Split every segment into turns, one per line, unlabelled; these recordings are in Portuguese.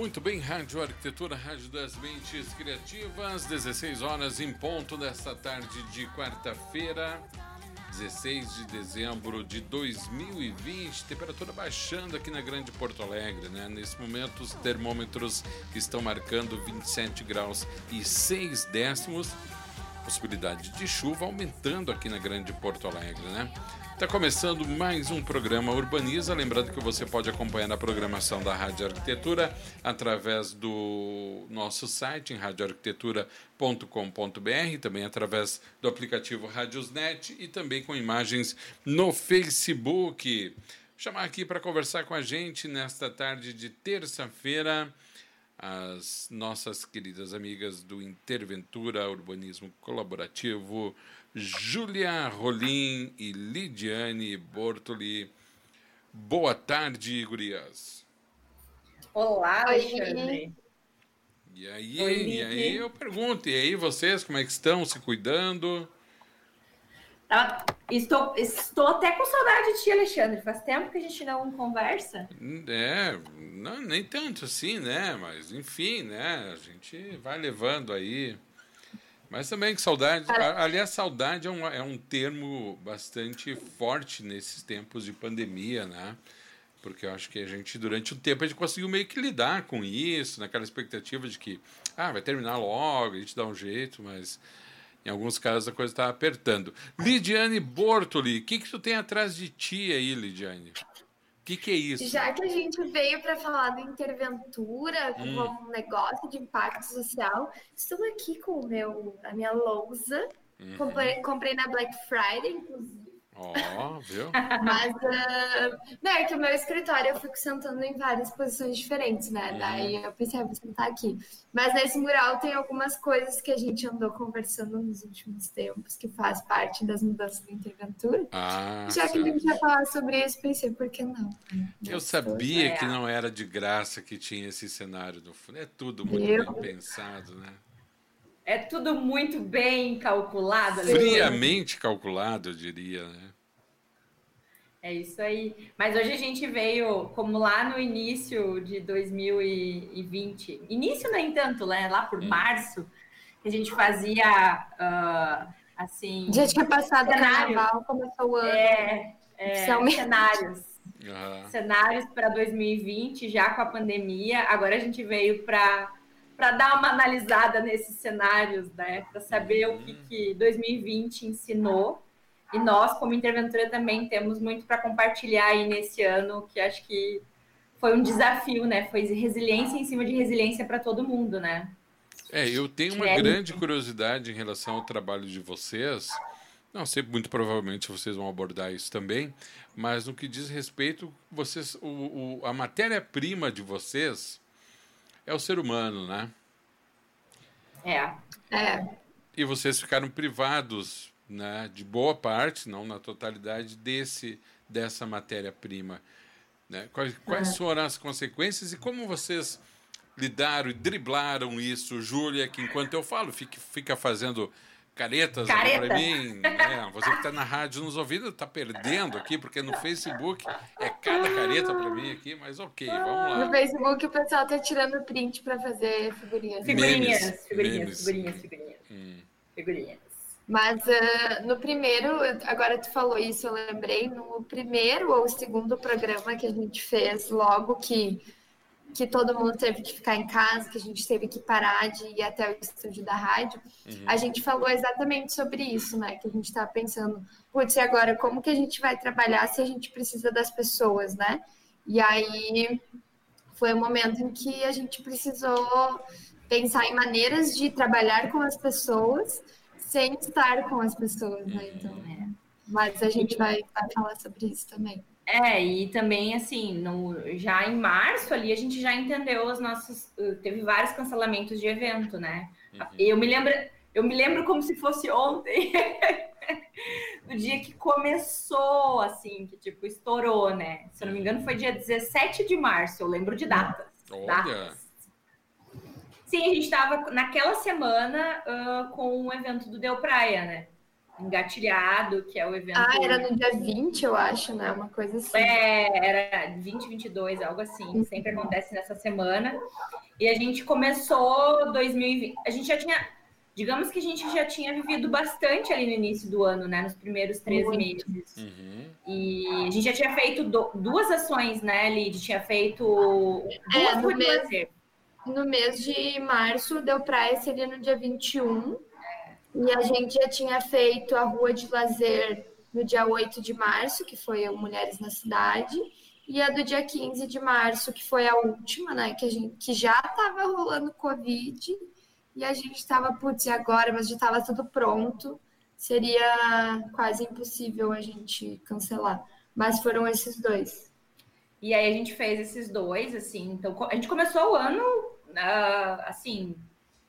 Muito bem, Rádio Arquitetura, Rádio das Mentes Criativas, 16 horas em ponto desta tarde de quarta-feira, 16 de dezembro de 2020. Temperatura baixando aqui na Grande Porto Alegre, né? Nesse momento, os termômetros estão marcando 27 graus e 6 décimos. Possibilidade de chuva aumentando aqui na Grande Porto Alegre, né? Está começando mais um programa Urbaniza. Lembrando que você pode acompanhar a programação da Rádio Arquitetura através do nosso site em radioarquitetura.com.br, também através do aplicativo Radiosnet e também com imagens no Facebook. Chamar aqui para conversar com a gente nesta tarde de terça-feira as nossas queridas amigas do Interventura Urbanismo Colaborativo, Júlia Rolim e Lidiane Bortoli. Boa tarde, gurias.
Olá, Alexandre.
E aí, Oi, e aí eu pergunto, e aí vocês, como é que estão, se cuidando?
Estou, estou até com saudade de ti, Alexandre. Faz tempo que a gente não conversa.
É, não, nem tanto assim, né? Mas enfim, né? A gente vai levando aí. Mas também que saudade. Aliás, saudade é um, é um termo bastante forte nesses tempos de pandemia, né? Porque eu acho que a gente, durante o tempo, a gente conseguiu meio que lidar com isso, naquela expectativa de que, ah, vai terminar logo, a gente dá um jeito, mas em alguns casos a coisa está apertando. Lidiane Bortoli, o que, que tu tem atrás de ti aí, Lidiane? O que, que é isso?
Já que a gente veio para falar da interventura como hum. um negócio de impacto social, estou aqui com o meu, a minha lousa. Uhum. Comprei, comprei na Black Friday, inclusive
Ó, oh, viu?
Mas, uh, não, é que o meu escritório eu fico sentando em várias posições diferentes, né? Uhum. Daí eu pensei, ah, vou sentar aqui. Mas nesse mural tem algumas coisas que a gente andou conversando nos últimos tempos, que faz parte das mudanças da interventura.
Ah,
Já certo. que a gente ia falar sobre isso, pensei, por que não?
Eu sabia é. que não era de graça que tinha esse cenário do fundo. É tudo muito eu... bem pensado, né?
É tudo muito bem calculado.
Friamente calculado, eu diria, né?
É isso aí. Mas hoje a gente veio, como lá no início de 2020, início nem tanto, né? Lá por hum. março, que a gente fazia uh, assim.
Dia que passado o carnaval começou o ano.
É, é cenários. Uhum. Cenários para 2020, já com a pandemia. Agora a gente veio para para dar uma analisada nesses cenários, né? Para saber uhum. o que, que 2020 ensinou e nós, como interventora, também temos muito para compartilhar aí nesse ano, que acho que foi um desafio, né? Foi resiliência em cima de resiliência para todo mundo, né?
É, eu tenho uma é grande curiosidade em relação ao trabalho de vocês. Não sei, muito provavelmente vocês vão abordar isso também, mas no que diz respeito, vocês, o, o a matéria-prima de vocês é o ser humano, né?
É.
É.
E vocês ficaram privados né, de boa parte, não na totalidade, desse, dessa matéria-prima. Né? Quais, quais é. foram as consequências e como vocês lidaram e driblaram isso, Júlia, que enquanto eu falo, fica, fica fazendo caretas
Careta.
para mim. Né? Você que está na rádio nos ouvindo está perdendo aqui, porque no Facebook é cada careta para mim aqui, mas ok, vamos lá.
No Facebook o pessoal está tirando print para fazer figurinhas.
Figurinhas, figurinhas, figurinhas, figurinhas. Hum. Figurinhas.
Mas uh, no primeiro, agora tu falou isso, eu lembrei, no primeiro ou segundo programa que a gente fez, logo que, que todo mundo teve que ficar em casa, que a gente teve que parar de ir até o estúdio da rádio, uhum. a gente falou exatamente sobre isso, né? Que a gente estava pensando, putz, e agora como que a gente vai trabalhar se a gente precisa das pessoas, né? E aí foi o um momento em que a gente precisou pensar em maneiras de trabalhar com as pessoas sem estar com as pessoas, né? Então, é. Mas a gente vai, vai falar sobre isso também.
É, e também, assim, no, já em março ali, a gente já entendeu os nossos. Teve vários cancelamentos de evento, né? Uhum. Eu me lembro. Eu me lembro como se fosse ontem, no dia que começou, assim, que tipo, estourou, né? Se eu não me engano, foi dia 17 de março, eu lembro de datas.
Olha.
datas. Sim, a gente estava naquela semana uh, com o evento do Deu Praia, né? Engatilhado, que é o evento.
Ah, era no dia 20, eu acho, né? Uma coisa assim.
É, era 20, 22, algo assim. Uhum. Sempre acontece nessa semana. E a gente começou 2020. A gente já tinha. Digamos que a gente já tinha vivido bastante ali no início do ano, né? Nos primeiros três Muito. meses. Uhum. E a gente já tinha feito do, duas ações, né, Lid? Tinha feito duas é,
no mês, no mês de março, deu praia, seria no dia 21 e a gente já tinha feito a rua de lazer no dia 8 de março, que foi o Mulheres na Cidade, e a do dia 15 de março, que foi a última, né? Que, a gente, que já estava rolando Covid, e a gente estava, putz, e agora? Mas já estava tudo pronto. Seria quase impossível a gente cancelar. Mas foram esses dois.
E aí a gente fez esses dois, assim. Então, a gente começou o ano, uh, assim,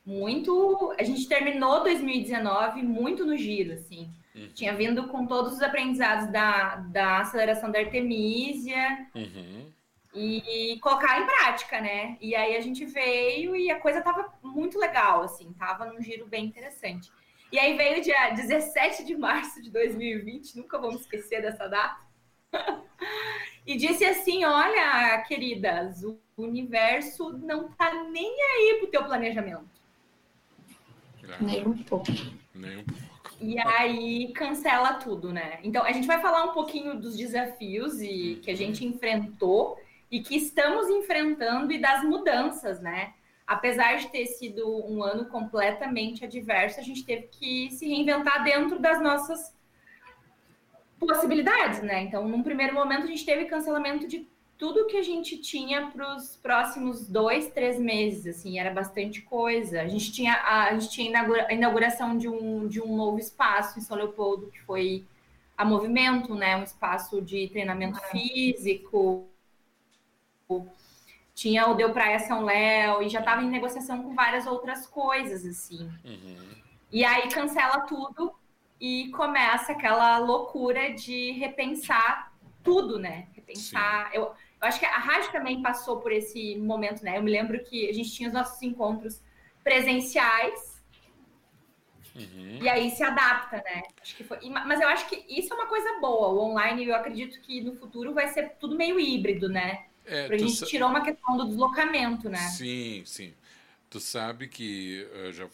muito. A gente terminou 2019 muito no giro, assim. Uhum. Tinha vindo com todos os aprendizados da, da aceleração da Artemisia uhum. e, e colocar em prática, né? E aí a gente veio e a coisa tava muito legal, assim, tava num giro bem interessante. E aí veio dia 17 de março de 2020, nunca vamos esquecer dessa data. e disse assim: Olha, queridas, o universo não tá nem aí pro teu planejamento.
Nem um pouco.
Nem um pouco.
E aí cancela tudo, né? Então a gente vai falar um pouquinho dos desafios e que a gente enfrentou e que estamos enfrentando e das mudanças, né? Apesar de ter sido um ano completamente adverso, a gente teve que se reinventar dentro das nossas possibilidades, né? Então, num primeiro momento, a gente teve cancelamento de tudo que a gente tinha para os próximos dois, três meses, assim, era bastante coisa. A gente tinha a, a gente tinha a inauguração de um, de um novo espaço em São Leopoldo, que foi a Movimento, né? Um espaço de treinamento ah. físico. Tinha o Deu Praia São Léo, e já estava em negociação com várias outras coisas, assim. Uhum. E aí cancela tudo e começa aquela loucura de repensar tudo, né? Repensar. Eu, eu acho que a rádio também passou por esse momento, né? Eu me lembro que a gente tinha os nossos encontros presenciais. Uhum. E aí se adapta, né? Acho que foi... Mas eu acho que isso é uma coisa boa. O online, eu acredito que no futuro vai ser tudo meio híbrido, né? É, a gente sa... tirou uma questão do deslocamento, né?
Sim, sim. Tu sabe que eu já,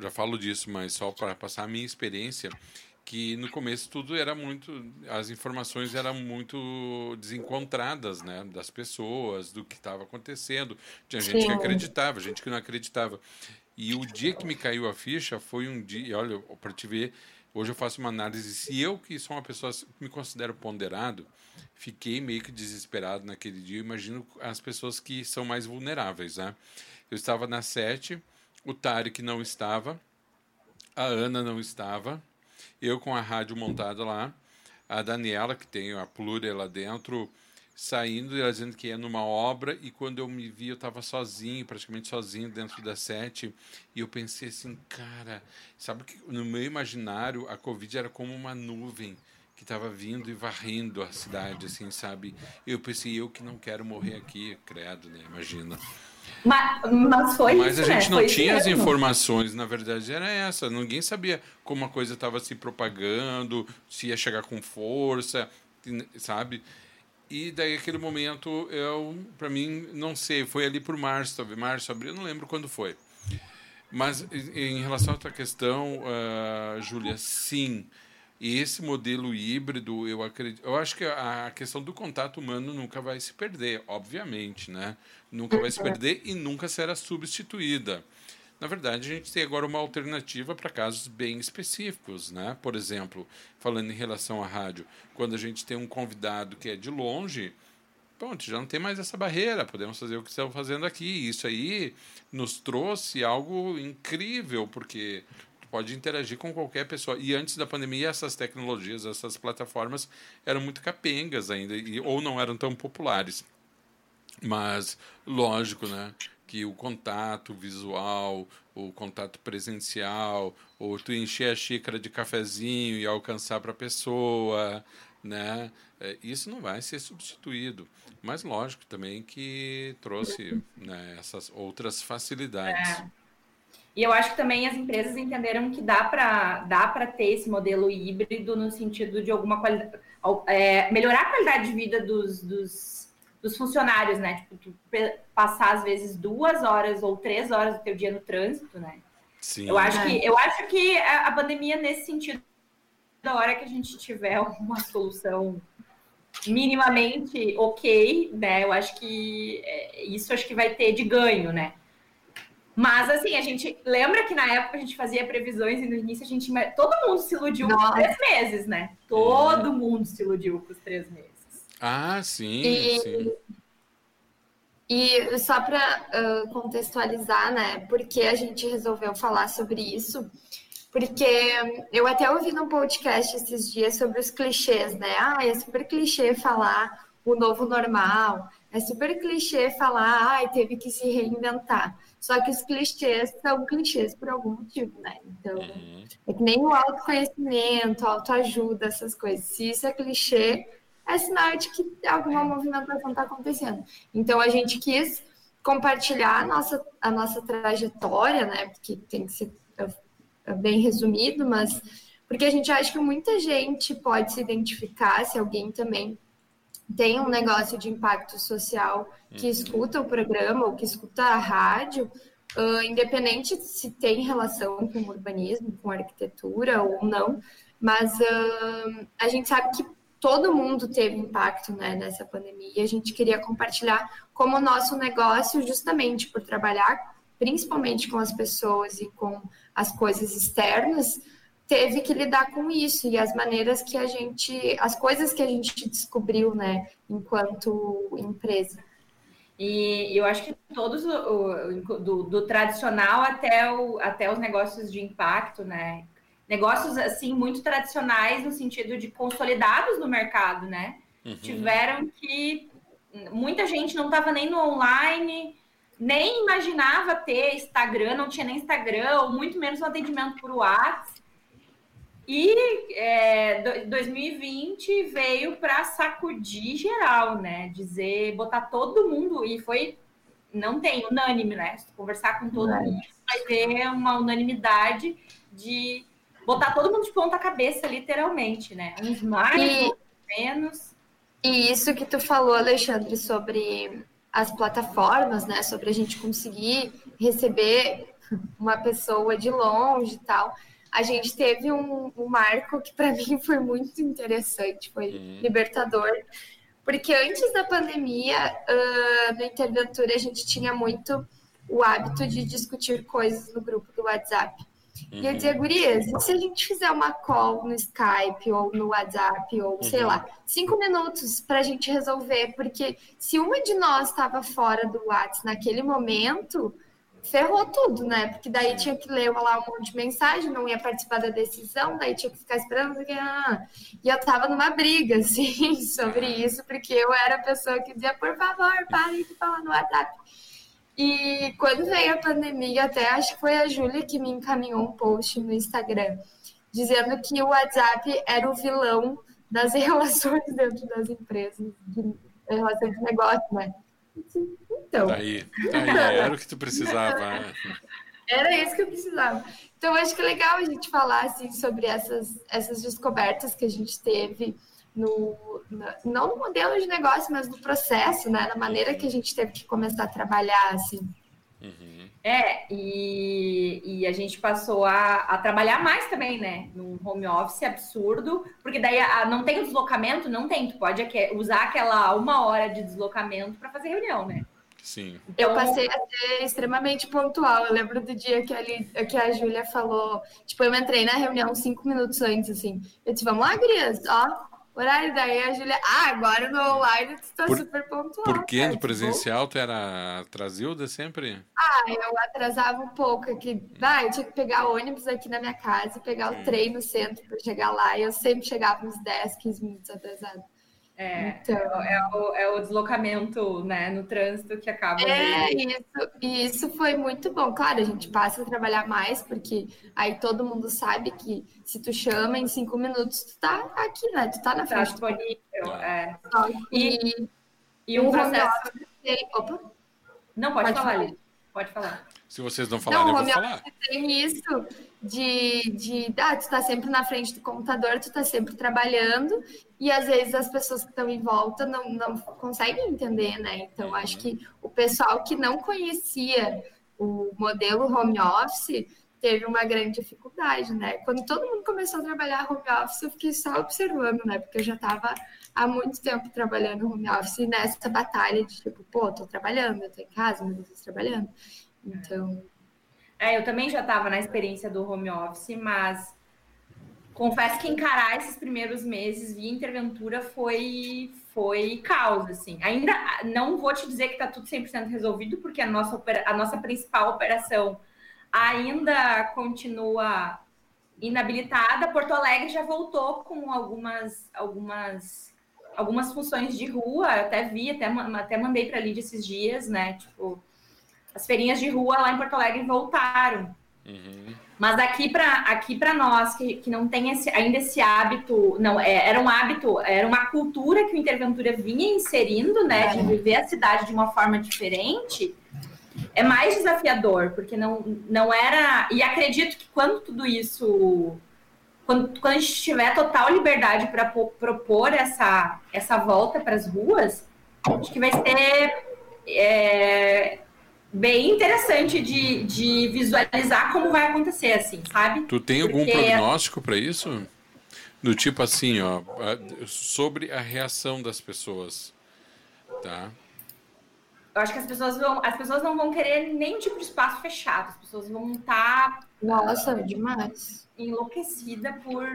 já falo disso, mas só para passar a minha experiência, que no começo tudo era muito as informações eram muito desencontradas né das pessoas do que estava acontecendo. Tinha gente Sim. que acreditava gente que não acreditava. E o dia que me caiu a ficha foi um dia olha para te ver hoje eu faço uma análise se eu que sou uma pessoa que me considero ponderado fiquei meio que desesperado naquele dia imagino as pessoas que são mais vulneráveis né. Eu estava na sete o Tarek não estava a Ana não estava eu com a rádio montada lá, a Daniela, que tem a Plúria lá dentro, saindo e ela dizendo que ia numa obra, e quando eu me vi, eu estava sozinho, praticamente sozinho dentro da sete, e eu pensei assim, cara, sabe que no meu imaginário a Covid era como uma nuvem que estava vindo e varrendo a cidade, assim, sabe? Eu pensei, eu que não quero morrer aqui, credo, né? Imagina.
Mas, mas foi
Mas
isso,
a gente
né?
não tinha as informações, na verdade era essa. Ninguém sabia como a coisa estava se propagando, se ia chegar com força, sabe? E daí aquele momento, eu, para mim, não sei, foi ali por março, talvez março, abril, não lembro quando foi. Mas em relação a outra questão, uh, Júlia, sim. E esse modelo híbrido, eu acredito, eu acho que a questão do contato humano nunca vai se perder, obviamente, né? Nunca vai se uhum. perder e nunca será substituída. Na verdade, a gente tem agora uma alternativa para casos bem específicos, né? Por exemplo, falando em relação à rádio, quando a gente tem um convidado que é de longe, pronto, já não tem mais essa barreira, podemos fazer o que estamos fazendo aqui. Isso aí nos trouxe algo incrível, porque pode interagir com qualquer pessoa. E antes da pandemia, essas tecnologias, essas plataformas eram muito capengas ainda, e, ou não eram tão populares. Mas, lógico, né? Que o contato visual, o contato presencial, ou tu encher a xícara de cafezinho e alcançar para a pessoa, né? É, isso não vai ser substituído. Mas, lógico, também que trouxe né, essas outras facilidades.
É. E eu acho que também as empresas entenderam que dá para dá ter esse modelo híbrido no sentido de alguma qualidade, é, melhorar a qualidade de vida dos, dos, dos funcionários, né? Tipo, passar às vezes duas horas ou três horas do teu dia no trânsito, né? Sim. Eu acho que eu acho que a pandemia nesse sentido, da hora que a gente tiver uma solução minimamente ok, né? Eu acho que é, isso acho que vai ter de ganho, né? Mas assim, a gente lembra que na época a gente fazia previsões e no início a gente. Todo mundo se iludiu Nossa. com três meses, né? Todo é. mundo se iludiu com os três meses.
Ah, sim, e, sim.
E só para uh, contextualizar, né? Por que a gente resolveu falar sobre isso? Porque eu até ouvi num podcast esses dias sobre os clichês, né? Ah, é super clichê falar o novo normal, é super clichê falar, ah, teve que se reinventar. Só que os clichês são clichês por algum motivo, né? Então, uhum. é que nem o autoconhecimento, autoajuda, essas coisas. Se isso é clichê, é sinal de que alguma movimentação está acontecendo. Então, a gente quis compartilhar a nossa, a nossa trajetória, né? Porque tem que ser é bem resumido, mas porque a gente acha que muita gente pode se identificar se alguém também tem um negócio de impacto social que uhum. escuta o programa ou que escuta a rádio, uh, independente se tem relação com urbanismo, com arquitetura ou não, mas uh, a gente sabe que todo mundo teve impacto né, nessa pandemia e a gente queria compartilhar como o nosso negócio, justamente por trabalhar principalmente com as pessoas e com as coisas externas, teve que lidar com isso e as maneiras que a gente, as coisas que a gente descobriu, né, enquanto empresa.
E eu acho que todos, o, do, do, tradicional até, o, até os negócios de impacto, né? Negócios, assim, muito tradicionais no sentido de consolidados no mercado, né? Uhum. Tiveram que... Muita gente não estava nem no online, nem imaginava ter Instagram, não tinha nem Instagram, ou muito menos um atendimento por WhatsApp. E é, 2020 veio para sacudir geral, né? Dizer, botar todo mundo, e foi, não tem, unânime, né? Se conversar com todo é. mundo, vai ter uma unanimidade de botar todo mundo de ponta cabeça, literalmente, né? Uns mais, e, menos.
E isso que tu falou, Alexandre, sobre as plataformas, né, sobre a gente conseguir receber uma pessoa de longe e tal. A gente teve um, um marco que para mim foi muito interessante, foi uhum. libertador, porque antes da pandemia, uh, no Interventura, a gente tinha muito o hábito de discutir coisas no grupo do WhatsApp. Uhum. E eu dizia, gurias, e se a gente fizer uma call no Skype ou no WhatsApp ou sei uhum. lá, cinco minutos para a gente resolver, porque se uma de nós estava fora do WhatsApp naquele momento, ferrou tudo, né? Porque daí tinha que ler lá um monte de mensagem, não ia participar da decisão, daí tinha que ficar esperando. E eu tava numa briga, assim, sobre isso, porque eu era a pessoa que dizia, por favor, parem de falar no WhatsApp. E quando veio a pandemia, até acho que foi a Júlia que me encaminhou um post no Instagram, dizendo que o WhatsApp era o vilão das relações dentro das empresas, de relação de negócio, né?
Então. Daí, daí era o que tu precisava. Né?
Era isso que eu precisava. Então, acho que é legal a gente falar assim, sobre essas, essas descobertas que a gente teve no, não no modelo de negócio, mas no processo, né? Na maneira que a gente teve que começar a trabalhar, assim.
Uhum. É, e, e a gente passou a, a trabalhar mais também, né? Num home office absurdo, porque daí a, não tem o deslocamento, não tem. Tu pode usar aquela uma hora de deslocamento para fazer reunião, né?
Sim.
Eu passei a ser extremamente pontual. Eu lembro do dia que, ali, que a Júlia falou. Tipo, eu entrei na reunião cinco minutos antes, assim. Eu disse, vamos lá, Gurias, ó, horário. Daí a Júlia, ah, agora no online tu tá Por, super pontual.
Por que no presencial tu era atrasilda sempre?
Ah, eu atrasava um pouco aqui. Ah, eu tinha que pegar ônibus aqui na minha casa e pegar o trem no centro para chegar lá. E eu sempre chegava uns 10, 15 minutos atrasado.
É, então, é, o, é o deslocamento né, no trânsito que acaba.
É, isso, e isso foi muito bom. Claro, a gente passa a trabalhar mais, porque aí todo mundo sabe que se tu chama em cinco minutos, tu tá aqui, né? Tu tá na tá frente.
Tá disponível, é.
E, e um processo. Opa!
Não, pode, pode falar, falar. Pode falar.
Se vocês não falarem, não, eu vou falar.
Tem isso de, de ah, tu tá sempre na frente do computador, tu tá sempre trabalhando, e às vezes as pessoas que estão em volta não, não conseguem entender, né? Então, acho que o pessoal que não conhecia o modelo home office teve uma grande dificuldade, né? Quando todo mundo começou a trabalhar home office, eu fiquei só observando, né? Porque eu já estava há muito tempo trabalhando home office nessa batalha de tipo, pô, tô trabalhando, eu tô em casa, mas eu tô trabalhando. Então.
É, eu também já estava na experiência do home office, mas confesso que encarar esses primeiros meses via interventura foi foi caos, assim. Ainda não vou te dizer que está tudo 100% resolvido, porque a nossa, a nossa principal operação ainda continua inabilitada. Porto Alegre já voltou com algumas algumas algumas funções de rua, até vi, até, até mandei para a Lídia esses dias, né? Tipo, as feirinhas de rua lá em Porto Alegre voltaram. Uhum. Mas aqui para aqui para nós que, que não tem esse, ainda esse hábito, não é, era um hábito, era uma cultura que o Interventura vinha inserindo, né, de viver a cidade de uma forma diferente, é mais desafiador, porque não, não era. E acredito que quando tudo isso. Quando, quando a gente tiver total liberdade para propor essa, essa volta para as ruas, acho que vai ser. É, bem interessante de, de visualizar como vai acontecer, assim, sabe?
Tu tem algum Porque... prognóstico para isso? Do tipo assim, ó, sobre a reação das pessoas, tá?
Eu acho que as pessoas vão, as pessoas não vão querer nem tipo de espaço fechado, as pessoas vão estar,
tá, nossa, demais,
enlouquecida por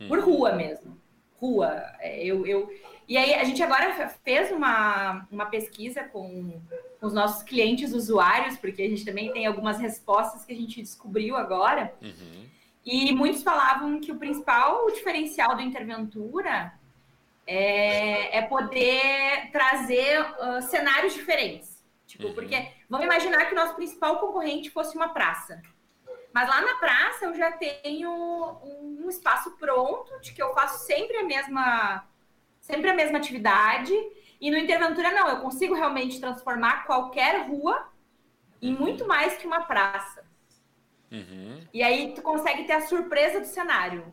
hum. por rua mesmo, rua. É, eu, eu e aí a gente agora fez uma, uma pesquisa com, com os nossos clientes usuários, porque a gente também tem algumas respostas que a gente descobriu agora. Uhum. E muitos falavam que o principal diferencial do Interventura é, é poder trazer uh, cenários diferentes. Tipo, uhum. porque vamos imaginar que o nosso principal concorrente fosse uma praça. Mas lá na praça eu já tenho um, um espaço pronto, de que eu faço sempre a mesma sempre a mesma atividade. E no Interventura, não, eu consigo realmente transformar qualquer rua em muito mais que uma praça. Uhum. E aí tu consegue ter a surpresa do cenário.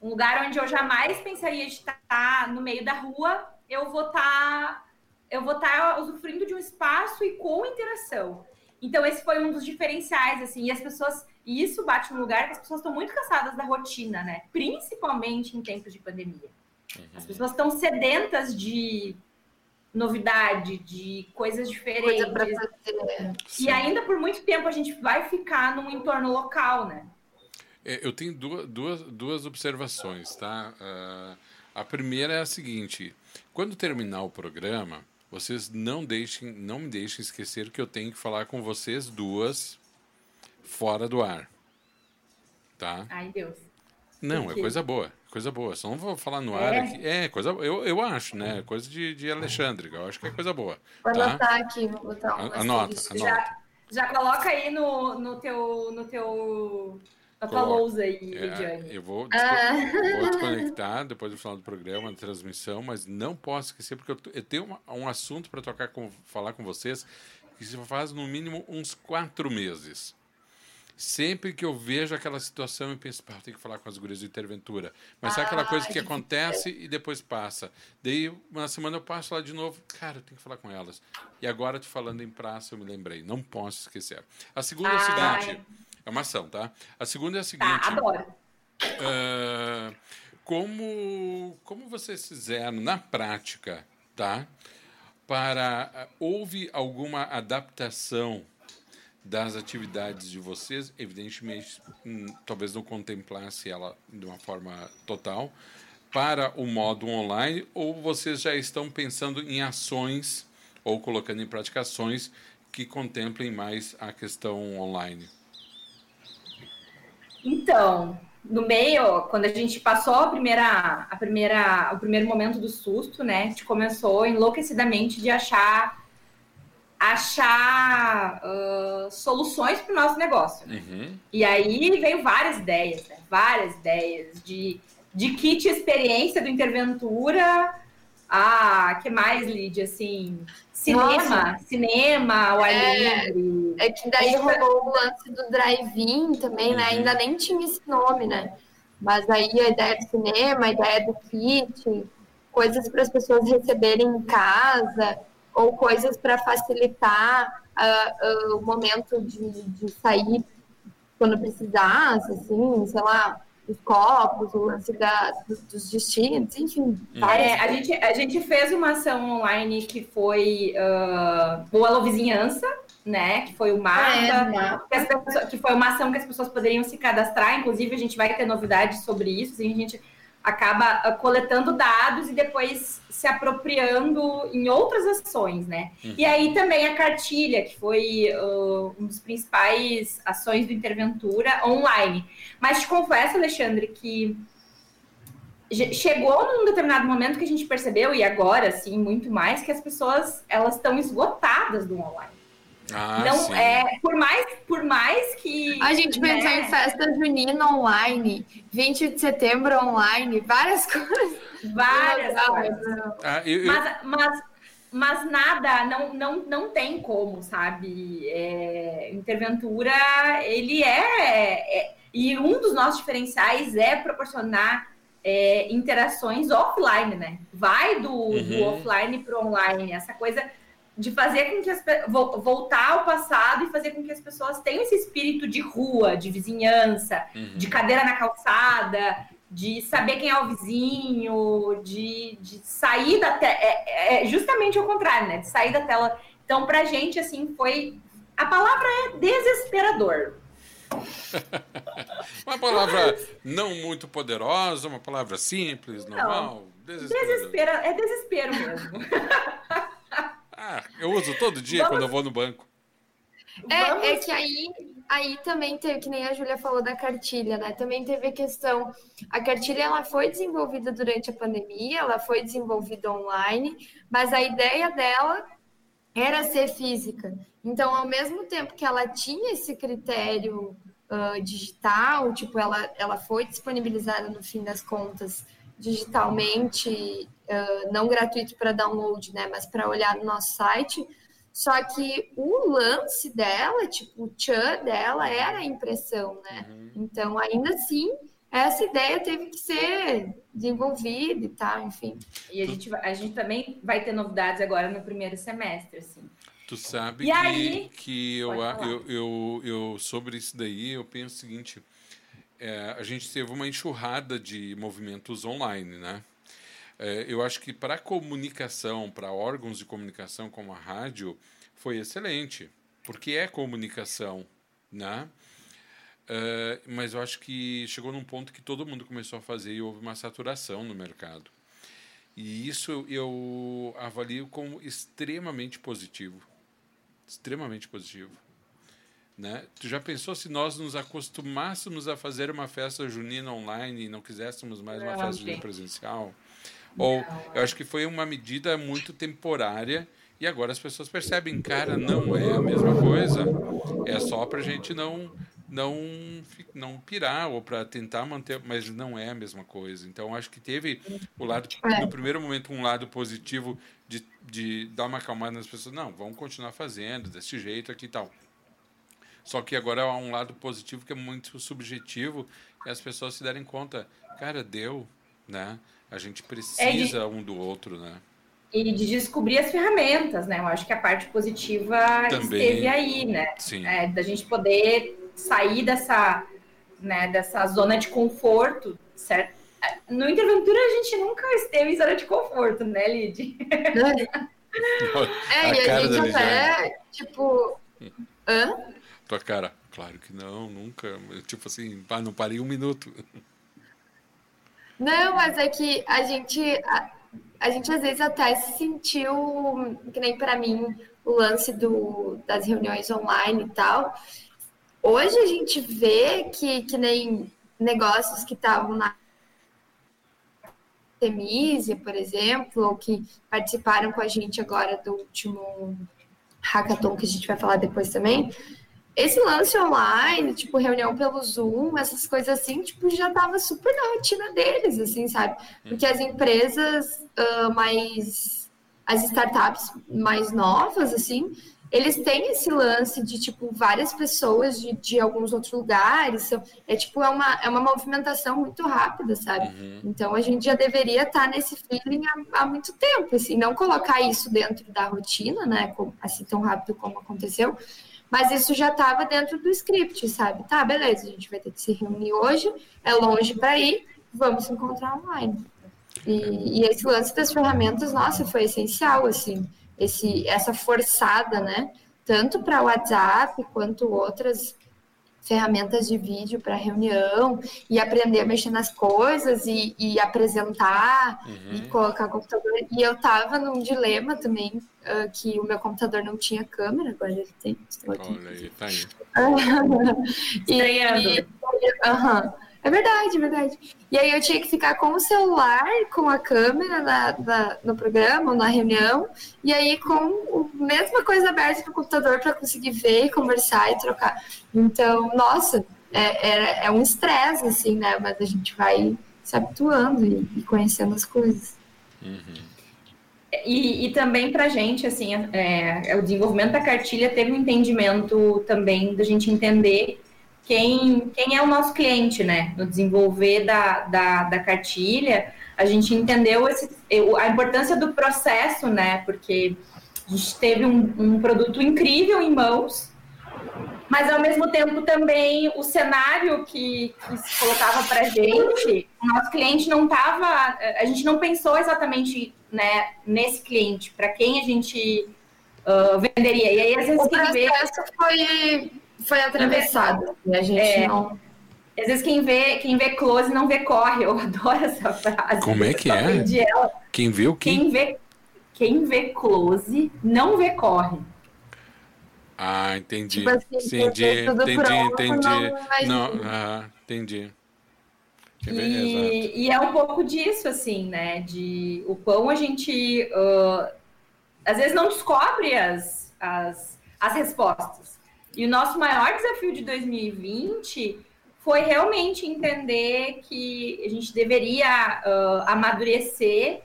Um lugar onde eu jamais pensaria de estar no meio da rua, eu vou estar tá, eu vou estar tá usufruindo de um espaço e com interação. Então esse foi um dos diferenciais assim, e as pessoas e isso bate no lugar que as pessoas estão muito cansadas da rotina, né? Principalmente em tempos de pandemia. Uhum. As pessoas estão sedentas de novidade, de coisas diferentes. Coisa e ainda por muito tempo a gente vai ficar num entorno local, né?
É, eu tenho duas, duas, duas observações, tá? Uh, a primeira é a seguinte: quando terminar o programa, vocês não deixem, não me deixem esquecer que eu tenho que falar com vocês duas fora do ar, tá?
Ai Deus.
Não, é coisa boa coisa boa. Só não vou falar no ar é? aqui. É, coisa eu, eu acho, né? Coisa de, de Alexandre, eu acho que é coisa boa.
Vou tá? anotar aqui, vou botar um
Anota, anota.
Já, já coloca aí no, no teu. No teu na tua lousa aí, é,
Eu vou, ah. vou desconectar depois do final do programa, da transmissão, mas não posso esquecer, porque eu, eu tenho uma, um assunto para tocar com, falar com vocês que se faz no mínimo uns quatro meses. Sempre que eu vejo aquela situação, eu penso, eu tenho que falar com as gurias do Interventura. Mas ah, sabe aquela coisa que acontece e depois passa? Daí, uma semana eu passo lá de novo, cara, eu tenho que falar com elas. E agora, te falando em praça, eu me lembrei, não posso esquecer. A segunda é a seguinte, é uma ação, tá? A segunda é a seguinte... Tá,
adoro.
Uh, como, como vocês fizeram na prática, tá? Para... Uh, houve alguma adaptação das atividades de vocês, evidentemente, hum, talvez não contemplasse ela de uma forma total, para o modo online, ou vocês já estão pensando em ações ou colocando em prática ações que contemplem mais a questão online?
Então, no meio, quando a gente passou a primeira, a primeira, o primeiro momento do susto, né, a gente começou enlouquecidamente de achar achar uh, soluções para o nosso negócio. Uhum. E aí veio várias ideias, né? várias ideias de, de kit experiência do Interventura. Ah, que mais, Lídia? Assim, cinema, Nossa. cinema, o ar
é, livre. É que daí rolou o lance do drive-in também, né? Uhum. Ainda nem tinha esse nome, né? Mas aí a ideia do cinema, a ideia do kit, coisas para as pessoas receberem em casa, ou coisas para facilitar uh, uh, o momento de, de sair quando precisasse, assim, sei lá, os copos, o lance da, dos, dos destinos, enfim.
É, a, gente, a gente fez uma ação online que foi uh, o Alô Vizinhança, né? Que foi o mapa, ah, é, pessoas, que foi uma ação que as pessoas poderiam se cadastrar. Inclusive, a gente vai ter novidades sobre isso. Assim, a gente acaba uh, coletando dados e depois se apropriando em outras ações, né? Uhum. E aí também a cartilha, que foi uh, um dos principais ações do Interventura online. Mas te confesso, Alexandre, que chegou num determinado momento que a gente percebeu, e agora, sim, muito mais, que as pessoas elas estão esgotadas do online. Ah, não sim. é por mais por mais que
a gente né? pensou em festa junina online, 20 de setembro online, várias coisas,
várias coisas. Ah, eu, eu... Mas, mas, mas nada, não, não, não tem como, sabe? É, Interventura, ele é, é, e um dos nossos diferenciais é proporcionar é, interações offline, né? Vai do, uhum. do offline para o online, essa coisa de fazer com que as voltar ao passado e fazer com que as pessoas tenham esse espírito de rua, de vizinhança, uhum. de cadeira na calçada, de saber quem é o vizinho, de, de sair da tela. É, é, justamente o contrário, né? De sair da tela. Então, pra gente, assim, foi. A palavra é desesperador.
uma palavra não muito poderosa, uma palavra simples, normal.
Não, desespero. É desespero mesmo.
Ah, eu uso todo dia Vamos... quando eu vou no banco.
É, Vamos... é que aí, aí também teve, que nem a Júlia falou da cartilha, né? Também teve a questão. A cartilha ela foi desenvolvida durante a pandemia, ela foi desenvolvida online, mas a ideia dela era ser física. Então, ao mesmo tempo que ela tinha esse critério uh, digital, tipo, ela, ela foi disponibilizada no fim das contas digitalmente uh, não gratuito para download, né? Mas para olhar no nosso site. Só que o lance dela, tipo, o tchan dela era a impressão, né? Uhum. Então, ainda assim, essa ideia teve que ser desenvolvida e tal, enfim.
E a gente, a gente também vai ter novidades agora no primeiro semestre, assim.
Tu sabe e que, aí... que eu, eu, eu, eu, sobre isso daí, eu penso o seguinte, é, a gente teve uma enxurrada de movimentos online, né? É, eu acho que para comunicação, para órgãos de comunicação como a rádio, foi excelente, porque é comunicação, né? É, mas eu acho que chegou num ponto que todo mundo começou a fazer e houve uma saturação no mercado. E isso eu avalio como extremamente positivo. Extremamente positivo. Né? Tu já pensou se nós nos acostumássemos a fazer uma festa junina online e não quiséssemos mais uma festa junina presencial? Ou eu acho que foi uma medida muito temporária e agora as pessoas percebem, cara, não é a mesma coisa. É só para a gente não não não pirar ou para tentar manter, mas não é a mesma coisa. Então acho que teve o lado é. no primeiro momento um lado positivo de, de dar uma acalmada nas pessoas, não, vamos continuar fazendo desse jeito aqui e tal. Só que agora há um lado positivo que é muito subjetivo e as pessoas se derem conta, cara, deu, né? A gente precisa é de... um do outro, né?
E de descobrir as ferramentas, né? Eu acho que a parte positiva Também, esteve aí, né? Sim. É, da gente poder sair dessa, né, dessa zona de conforto, certo? No Interventura a gente nunca esteve em zona de conforto, né, Lid?
É, e a, a gente até, tipo. Hã?
Cara, claro que não, nunca. Tipo assim, não parei um minuto.
Não, mas é que a gente, a, a gente às vezes até se sentiu, que nem para mim, o lance do, das reuniões online e tal. Hoje a gente vê que, que nem negócios que estavam na Temísia, por exemplo, ou que participaram com a gente agora do último hackathon que a gente vai falar depois também, esse lance online, tipo, reunião pelo Zoom, essas coisas assim, tipo, já tava super na rotina deles, assim, sabe? Porque as empresas uh, mais. As startups mais novas, assim, eles têm esse lance de, tipo, várias pessoas de, de alguns outros lugares. É, tipo, é uma, é uma movimentação muito rápida, sabe? Uhum. Então, a gente já deveria estar nesse feeling há, há, muito tempo, assim. Não colocar isso dentro da rotina, né? Assim, tão rápido como aconteceu. Mas isso já estava dentro do script, sabe? Tá, beleza, a gente vai ter que se reunir hoje. É longe para ir, vamos se encontrar online. E, e esse lance das ferramentas, nossa, foi essencial, assim esse, essa forçada, né? Tanto para WhatsApp quanto outras ferramentas de vídeo para reunião e aprender a mexer nas coisas e, e apresentar uhum. e colocar o computador. E eu tava num dilema também uh, que o meu computador não tinha câmera, agora ele tem.
Olha aí, tá aí.
e, e, uh é verdade, é verdade. E aí eu tinha que ficar com o celular, com a câmera na, na no programa, na reunião, e aí com a mesma coisa aberta no computador para conseguir ver, conversar e trocar. Então, nossa, é, é, é um estresse, assim, né? Mas a gente vai se habituando e, e conhecendo as coisas.
Uhum. E, e, também para a gente, assim, é, é, o desenvolvimento da cartilha teve um entendimento também da gente entender quem, quem é o nosso cliente, né? No desenvolver da, da, da cartilha, a gente entendeu esse, a importância do processo, né? Porque a gente teve um, um produto incrível em mãos, mas ao mesmo tempo também o cenário que, que se colocava para a gente, o nosso cliente não estava, a gente não pensou exatamente né, nesse cliente, para quem a gente uh, venderia. E aí, às vezes,
o processo vê... foi foi atravessado. E a gente é, não.
Às vezes quem vê, quem vê close não vê corre. Eu adoro essa frase.
Como é que é? Quem vê o quê?
Quem vê, quem vê close não vê corre.
Ah, entendi. Tipo assim, entendi, entendi, pronto, entendi. Não, não ah, entendi.
E, e, é um pouco disso, assim, né? De o pão a gente uh, às vezes não descobre as, as, as respostas. E o nosso maior desafio de 2020 foi realmente entender que a gente deveria uh, amadurecer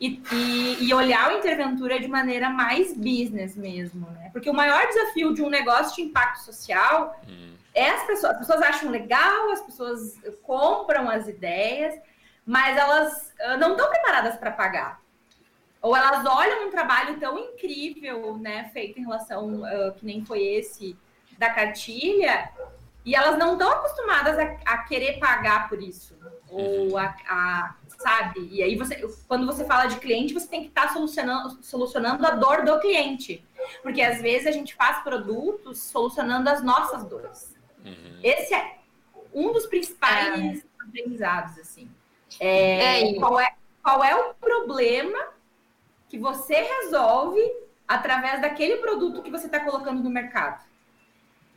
e, e, e, olhar o Interventura de maneira mais business mesmo, né? Porque o maior desafio de um negócio de impacto social hum. é as pessoas. As pessoas acham legal, as pessoas compram as ideias, mas elas uh, não estão preparadas para pagar. Ou elas olham um trabalho tão incrível, né, feito em relação, uh, que nem foi esse, da cartilha e elas não estão acostumadas a, a, querer pagar por isso. Ou uhum. a, a, sabe? E aí você, quando você fala de cliente, você tem que estar tá solucionando, solucionando a dor do cliente. Porque às vezes a gente faz produtos solucionando as nossas dores. Uhum. Esse é um dos principais é. aprendizados, assim. É, é qual, é, qual é o problema que você resolve através daquele produto que você está colocando no mercado?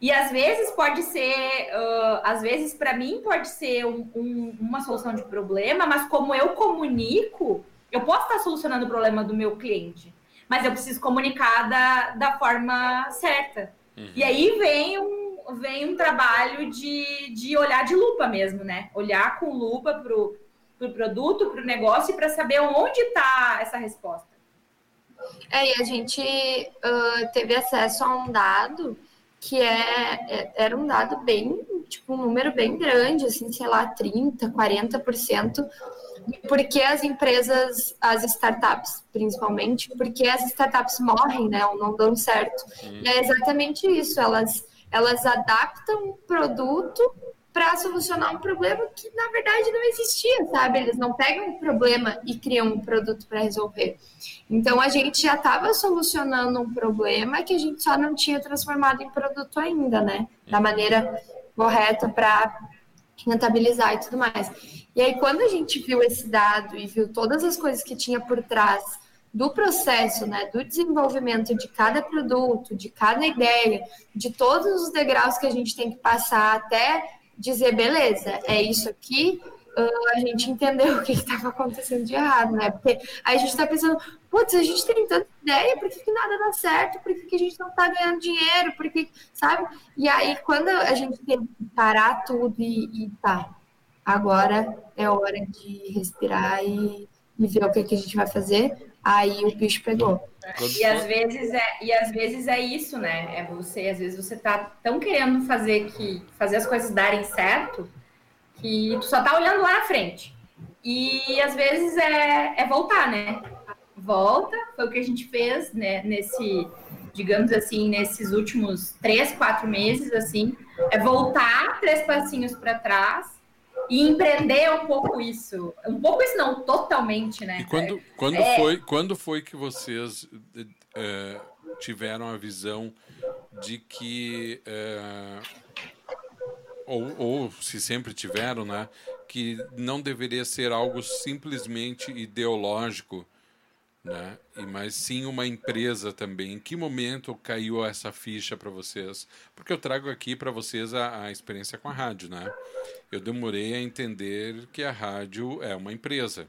E às vezes pode ser, uh, às vezes para mim pode ser um, um, uma solução de problema, mas como eu comunico, eu posso estar solucionando o problema do meu cliente, mas eu preciso comunicar da, da forma certa. Uhum. E aí vem um, vem um trabalho de, de olhar de lupa mesmo, né? Olhar com lupa para o pro produto, para o negócio, para saber onde está essa resposta.
É, e a gente uh, teve acesso a um dado que é, é, era um dado bem, tipo, um número bem grande, assim, sei lá, 30%, 40%, porque as empresas, as startups, principalmente, porque as startups morrem, né, ou não dão certo. E é exatamente isso, elas, elas adaptam o produto para solucionar um problema que na verdade não existia, sabe? Eles não pegam um problema e criam um produto para resolver. Então a gente já estava solucionando um problema que a gente só não tinha transformado em produto ainda, né? Da maneira correta para rentabilizar e tudo mais. E aí quando a gente viu esse dado e viu todas as coisas que tinha por trás do processo, né, do desenvolvimento de cada produto, de cada ideia, de todos os degraus que a gente tem que passar até dizer, beleza, é isso aqui, a gente entendeu o que estava acontecendo de errado, né? Porque aí a gente está pensando, putz, a gente tem tanta ideia, por que, que nada dá certo? Por que, que a gente não está ganhando dinheiro? Por que, sabe? E aí, quando a gente tem que parar tudo e, e tá, agora é hora de respirar e, e ver o que, que a gente vai fazer. Aí o bicho pegou.
E às vezes é, e às vezes é isso, né? É você, às vezes você tá tão querendo fazer que fazer as coisas darem certo que tu só tá olhando lá na frente. E às vezes é, é voltar, né? Volta, foi o que a gente fez, né, nesse, digamos assim, nesses últimos três, quatro meses, assim, é voltar três passinhos para trás e empreender um pouco isso. Um pouco isso não, totalmente, né?
E quando, quando, é... foi, quando foi que vocês é, tiveram a visão de que... É, ou, ou se sempre tiveram, né? Que não deveria ser algo simplesmente ideológico, né? E mas sim uma empresa também. Em que momento caiu essa ficha para vocês? Porque eu trago aqui para vocês a, a, experiência com a rádio, né? Eu demorei a entender que a rádio é uma empresa.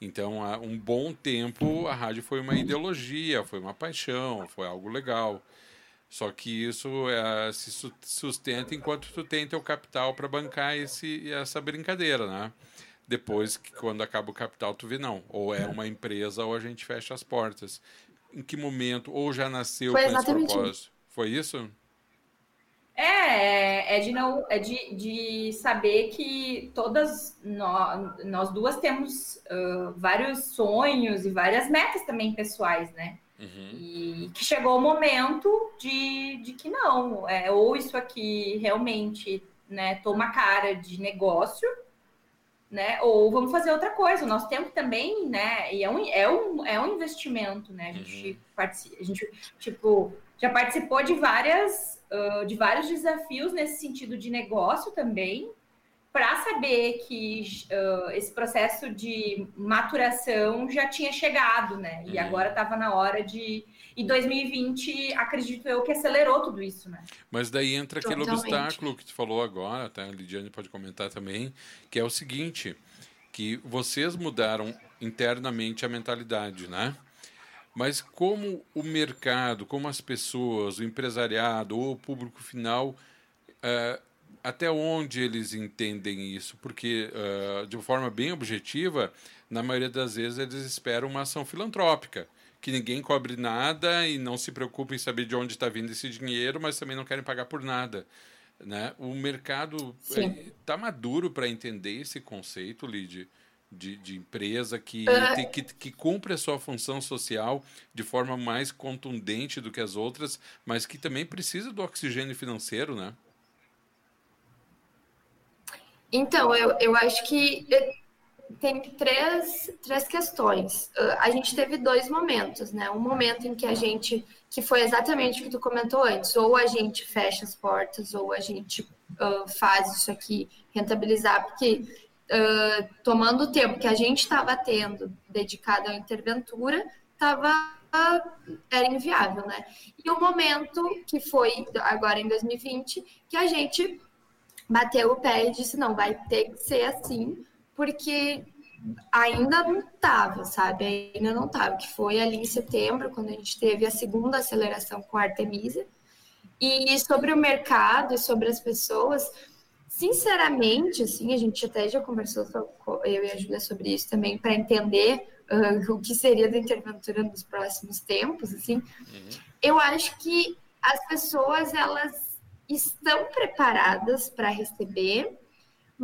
Então, há um bom tempo a rádio foi uma ideologia, foi uma paixão, foi algo legal. Só que isso é, se sustenta enquanto tu tem teu capital para bancar esse, essa brincadeira, né? Depois, que quando acaba o capital, tu vê, não. Ou é uma empresa ou a gente fecha as portas. Em que momento? Ou já nasceu Foi com esse propósito? Foi isso?
É, é de não é de, de saber que todas nós, nós duas temos uh, vários sonhos e várias metas também pessoais, né? Uhum. E que chegou o momento de, de que não, é, ou isso aqui realmente né, toma cara de negócio, né? Ou vamos fazer outra coisa. O nosso tempo também, né? E é um, é um, é um investimento, né? A gente, uhum. participa, a gente tipo, já participou de várias uh, de vários desafios nesse sentido de negócio também, para saber que uh, esse processo de maturação já tinha chegado, né? E uhum. agora estava na hora de e 2020, acredito eu, que acelerou tudo isso, né?
Mas daí entra aquele Totalmente. obstáculo que tu falou agora, tá? A Lidiane pode comentar também, que é o seguinte, que vocês mudaram internamente a mentalidade, né? Mas como o mercado, como as pessoas, o empresariado ou o público final, uh, até onde eles entendem isso? Porque, uh, de uma forma bem objetiva, na maioria das vezes eles esperam uma ação filantrópica que ninguém cobre nada e não se preocupa em saber de onde está vindo esse dinheiro, mas também não querem pagar por nada. Né? O mercado está maduro para entender esse conceito, Lid, de, de empresa que, uh... que, que cumpre a sua função social de forma mais contundente do que as outras, mas que também precisa do oxigênio financeiro, né?
Então, eu, eu acho que tem três, três questões. Uh, a gente teve dois momentos, né? Um momento em que a gente, que foi exatamente o que tu comentou antes, ou a gente fecha as portas, ou a gente uh, faz isso aqui rentabilizar, porque uh, tomando o tempo que a gente estava tendo dedicado à interventura, estava era inviável, né? E o momento que foi agora em 2020, que a gente bateu o pé e disse, não, vai ter que ser assim, porque ainda não estava, sabe? Ainda não estava, que foi ali em setembro, quando a gente teve a segunda aceleração com a Artemisia. E sobre o mercado e sobre as pessoas, sinceramente, assim, a gente até já conversou, eu e a Júlia, sobre isso também, para entender uh, o que seria da interventura nos próximos tempos, assim. Uhum. Eu acho que as pessoas, elas estão preparadas para receber,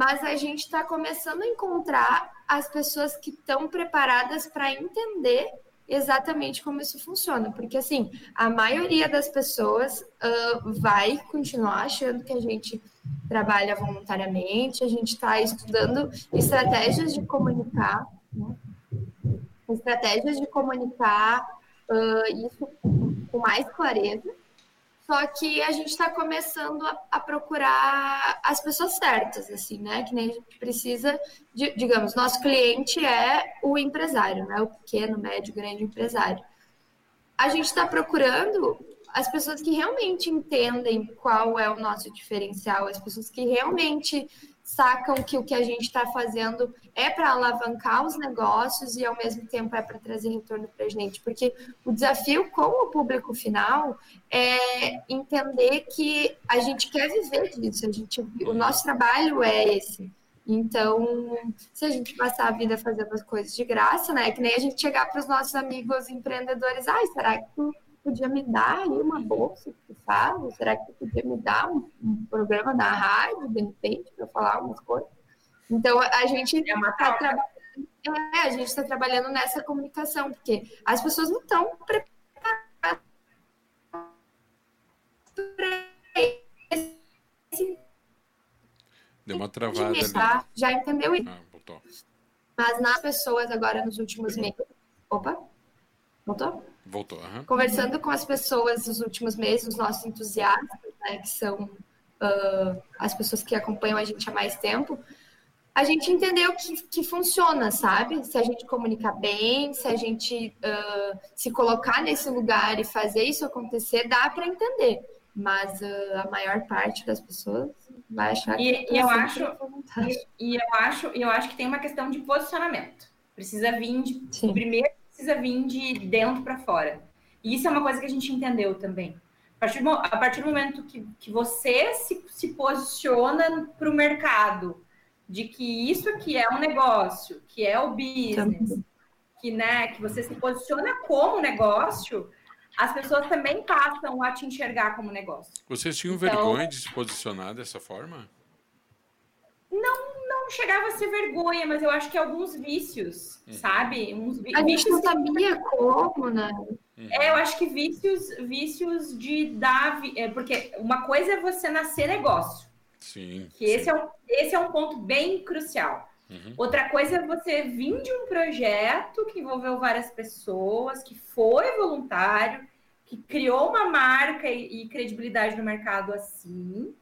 mas a gente está começando a encontrar as pessoas que estão preparadas para entender exatamente como isso funciona, porque assim a maioria das pessoas uh, vai continuar achando que a gente trabalha voluntariamente, a gente está estudando estratégias de comunicar, né? estratégias de comunicar uh, isso com mais clareza só que a gente está começando a, a, procurar as pessoas certas, assim, né? Que nem a gente precisa, de, digamos, nosso cliente é o empresário, né? O pequeno, médio, grande empresário. A gente está procurando as pessoas que realmente entendem qual é o nosso diferencial, as pessoas que realmente sacam que o que a gente está fazendo é para alavancar os negócios e ao mesmo tempo é para trazer retorno para a gente, porque o desafio com o público final é entender que a gente quer viver disso, a gente, o nosso trabalho é esse. Então, se a gente passar a vida fazendo as coisas de graça, né? Que nem a gente chegar para os nossos amigos empreendedores, ai, será que tu podia me dar aí uma bolsa que tu faz? Será que tu podia me dar um, um programa na rádio, de repente, para falar algumas coisas? Então, a gente é uma tá trabalhando, é, a gente está trabalhando nessa comunicação, porque as pessoas não estão preparadas para esse
Deu uma travada ali.
Tá? Já entendeu isso? Ah, voltou. Mas nas pessoas agora nos últimos meses. Opa! Voltou?
Voltou. Uhum.
Conversando com as pessoas nos últimos meses, os nossos entusiastas, né, que são uh, as pessoas que acompanham a gente há mais tempo, a gente entendeu que, que funciona, sabe? Se a gente comunicar bem, se a gente uh, se colocar nesse lugar e fazer isso acontecer, dá para entender. Mas uh, a maior parte das pessoas vai achar
que e, e eu acho e, e, eu acho eu acho que tem uma questão de posicionamento. Precisa vir de primeiro precisa vir de dentro para fora. E isso é uma coisa que a gente entendeu também. A partir do, a partir do momento que, que você se, se posiciona para o mercado de que isso aqui é um negócio, que é o business, que, né, que você se posiciona como negócio, as pessoas também passam a te enxergar como negócio.
Vocês tinham então, vergonha de se posicionar dessa forma?
Não, não chegava a ser vergonha, mas eu acho que alguns vícios, uhum. sabe? Uns
a gente não sabia como, né?
Uhum. É, eu acho que vícios, vícios de dar, é, porque uma coisa é você nascer negócio.
Sim.
Que
sim.
esse é um, esse é um ponto bem crucial. Uhum. Outra coisa é você vir de um projeto que envolveu várias pessoas, que foi voluntário, que criou uma marca e, e credibilidade no mercado assim,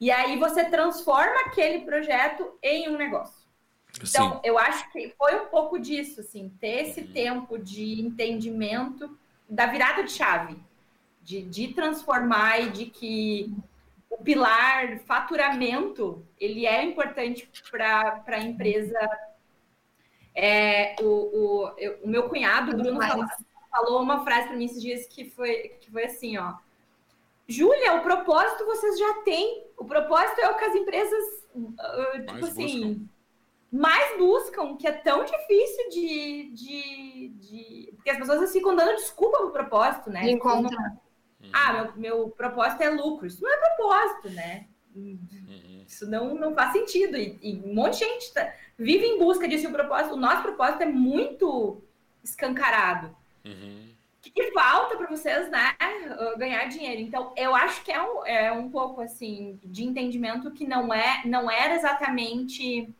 e aí você transforma aquele projeto em um negócio. Então, Sim. eu acho que foi um pouco disso, assim, ter esse uhum. tempo de entendimento da virada de chave, de, de transformar e de que o pilar faturamento ele é importante para a empresa. É, o, o, eu, o meu cunhado, Bruno, falou, falou uma frase para mim esses dias que foi, que foi assim, ó. Júlia, o propósito vocês já têm. O propósito é o que as empresas, uh, tipo mais assim, buscam. mais buscam, que é tão difícil de, de, de... Porque as pessoas ficam dando desculpa pro propósito, né?
De encontrar.
Uhum. Ah, meu, meu propósito é lucro. Isso não é propósito, né? Uhum. Isso não, não faz sentido. E, e, um monte de gente tá, vive em busca disso. O, propósito, o nosso propósito é muito escancarado. Uhum. Que falta para vocês, né? Ganhar dinheiro. Então, eu acho que é um, é um pouco assim de entendimento que não é, não era exatamente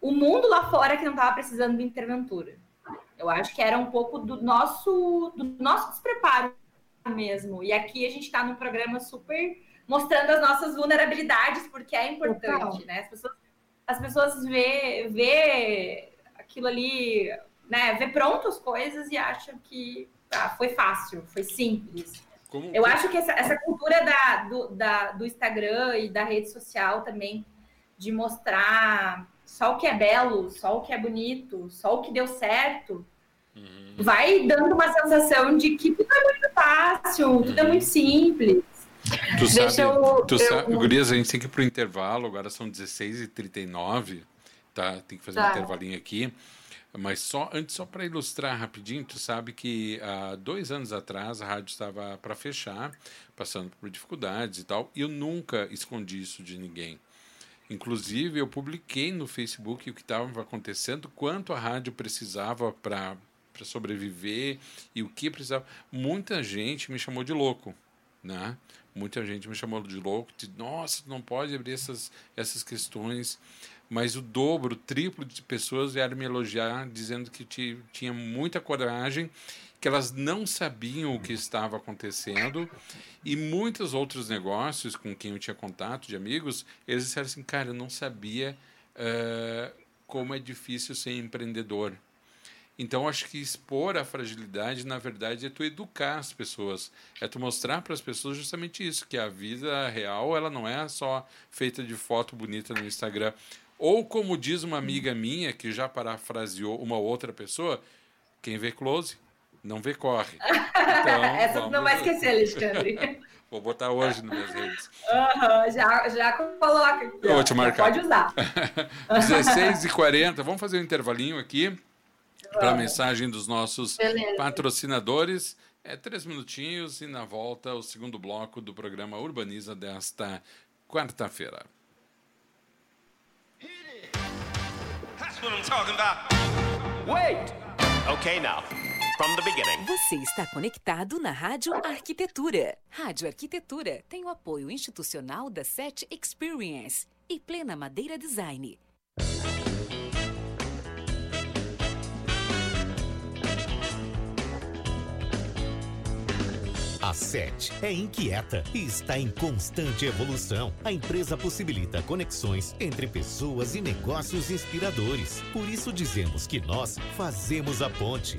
o mundo lá fora que não estava precisando de interventura. Eu acho que era um pouco do nosso, do nosso despreparo mesmo. E aqui a gente está num programa super mostrando as nossas vulnerabilidades, porque é importante, né? As pessoas, as pessoas vê, vê aquilo ali, né? Vê pronto as coisas e acham que ah, foi fácil, foi simples. Como... Eu acho que essa, essa cultura da, do, da, do Instagram e da rede social também, de mostrar só o que é belo, só o que é bonito, só o que deu certo, uhum. vai dando uma sensação de que tudo é muito fácil, uhum. tudo é muito simples.
Tu sabe, eu, tu eu, sabe eu... Gurias, a gente tem que ir para o intervalo, agora são 16h39, tá? Tem que fazer tá. um intervalinho aqui. Mas só antes, só para ilustrar rapidinho, tu sabe que há dois anos atrás a rádio estava para fechar, passando por dificuldades e tal, e eu nunca escondi isso de ninguém. Inclusive, eu publiquei no Facebook o que estava acontecendo, quanto a rádio precisava para sobreviver e o que precisava. Muita gente me chamou de louco, né? Muita gente me chamou de louco, de nossa, não pode abrir essas, essas questões mas o dobro, o triplo de pessoas vieram me elogiar, dizendo que tinha muita coragem, que elas não sabiam o que estava acontecendo, e muitos outros negócios com quem eu tinha contato, de amigos, eles disseram assim, cara, eu não sabia uh, como é difícil ser empreendedor. Então, acho que expor a fragilidade, na verdade, é tu educar as pessoas, é tu mostrar para as pessoas justamente isso, que a vida real, ela não é só feita de foto bonita no Instagram. Ou como diz uma amiga minha, que já parafraseou uma outra pessoa, quem vê close, não vê corre.
Então, Essa vamos... não vai esquecer, Alexandre.
Vou botar hoje nas minhas redes.
Uhum, já, já coloca aqui.
Eu vou te marcar.
Pode usar.
16h40, vamos fazer um intervalinho aqui para a mensagem dos nossos Beleza. patrocinadores. É três minutinhos e na volta o segundo bloco do programa Urbaniza desta quarta-feira.
Wait! Okay, now. From the beginning.
Você está conectado na Rádio Arquitetura. Rádio Arquitetura tem o apoio institucional da SET Experience e Plena Madeira Design.
A SET é inquieta e está em constante evolução. A empresa possibilita conexões entre pessoas e negócios inspiradores. Por isso dizemos que nós fazemos a ponte.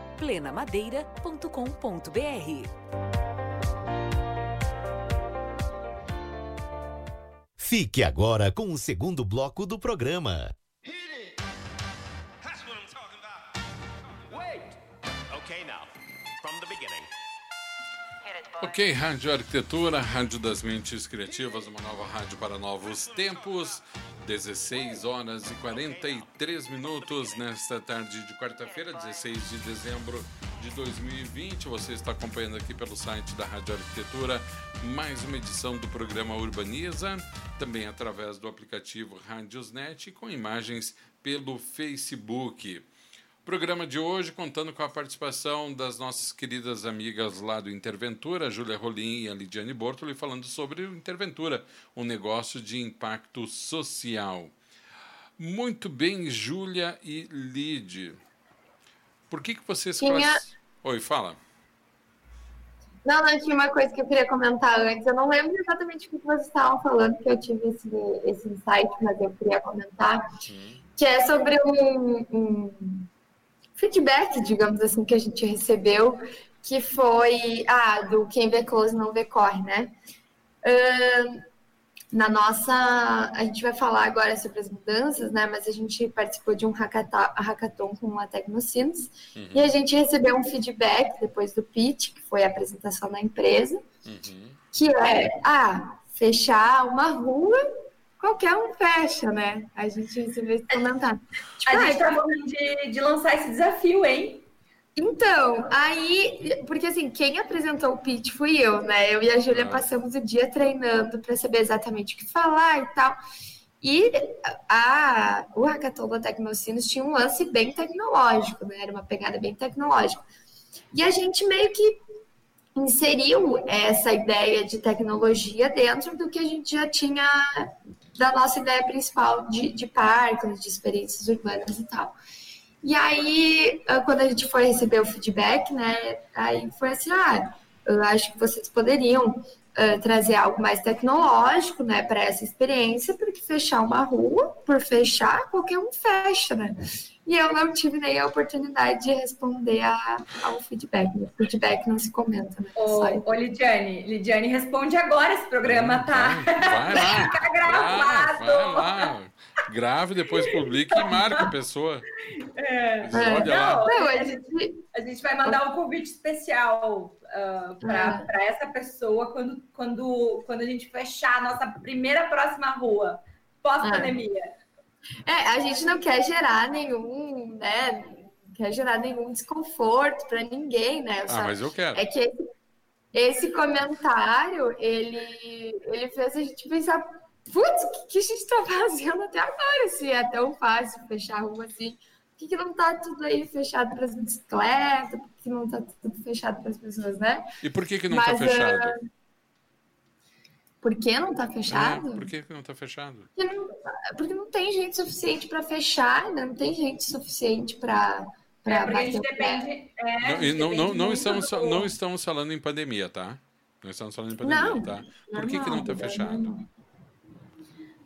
plenamadeira.com.br.
Fique agora com o segundo bloco do programa.
Ok, Rádio Arquitetura, Rádio das Mentes Criativas, uma nova rádio para novos tempos. 16 horas e 43 minutos nesta tarde de quarta-feira, 16 de dezembro de 2020. Você está acompanhando aqui pelo site da Rádio Arquitetura mais uma edição do programa Urbaniza, também através do aplicativo Rádiosnet com imagens pelo Facebook. Programa de hoje contando com a participação das nossas queridas amigas lá do Interventura, a Júlia Rolim e a Lidiane Bortoli, falando sobre o Interventura, um negócio de impacto social. Muito bem, Júlia e Lid. Por que, que vocês... Tinha... Class... Oi, fala.
Não, não, tinha uma coisa que eu queria comentar antes. Eu não lembro exatamente o que vocês estavam falando, que eu tive esse, esse insight, mas eu queria comentar. Hum. Que é sobre um, um feedback, digamos assim, que a gente recebeu, que foi ah, do quem vê close não vê corre, né? Uh, na nossa, a gente vai falar agora sobre as mudanças, né? Mas a gente participou de um hackathon com a Tecnocinos uhum. e a gente recebeu um feedback depois do pitch, que foi a apresentação da empresa, uhum. que é, ah, fechar uma rua qualquer um fecha, né? A gente recebeu esse comentário.
Tipo, a gente tá falando de, de lançar esse desafio, hein?
Então, aí, porque assim, quem apresentou o pitch fui eu, né? Eu e a Júlia ah. passamos o dia treinando para saber exatamente o que falar e tal. E a, o Hackathon da Tecnocinos tinha um lance bem tecnológico, né? Era uma pegada bem tecnológica. E a gente meio que inseriu essa ideia de tecnologia dentro do que a gente já tinha da nossa ideia principal de, de parques, de experiências urbanas e tal. E aí, ah, quando a gente foi receber o feedback, né, aí foi assim, ah, eu acho que vocês poderiam uh, trazer algo mais tecnológico, né, para essa experiência, porque fechar uma rua, por fechar, qualquer um fecha, né? E eu não tive nem a oportunidade de responder a, ao feedback. O feedback não se comenta, né?
Ô, ô Lidiane, Lidiane, responde agora, esse programa tá.
Vai, lá.
Fica gravado. Vai, vai
lá. Grave, depois publique e marque a pessoa.
É. Olha lá. Não, a, gente, a gente vai mandar um convite especial uh, para é. essa pessoa quando, quando, quando a gente fechar a nossa primeira próxima rua, pós-pandemia.
É. é, a gente não quer gerar nenhum, né? Quer gerar nenhum desconforto para ninguém, né?
ah, mas eu quero.
É que esse, esse comentário, ele, ele fez a gente pensar putz, o que, que, a gente está fazendo até agora? Se é tão fácil fechar a rua assim. Por que, que não está tudo aí fechado para as bicicletas? Por que não está tudo fechado para as pessoas, né?
E por que, que não está fechado? Uh...
Por que não está fechado?
É, por que, não está fechado?
Porque não, porque não tem gente suficiente para fechar, né? não tem gente suficiente para.
É, porque a gente depende.
É, não, não, estamos, não estamos falando em pandemia, tá? Não estamos falando em pandemia, não, tá? Por que, que não está fechado?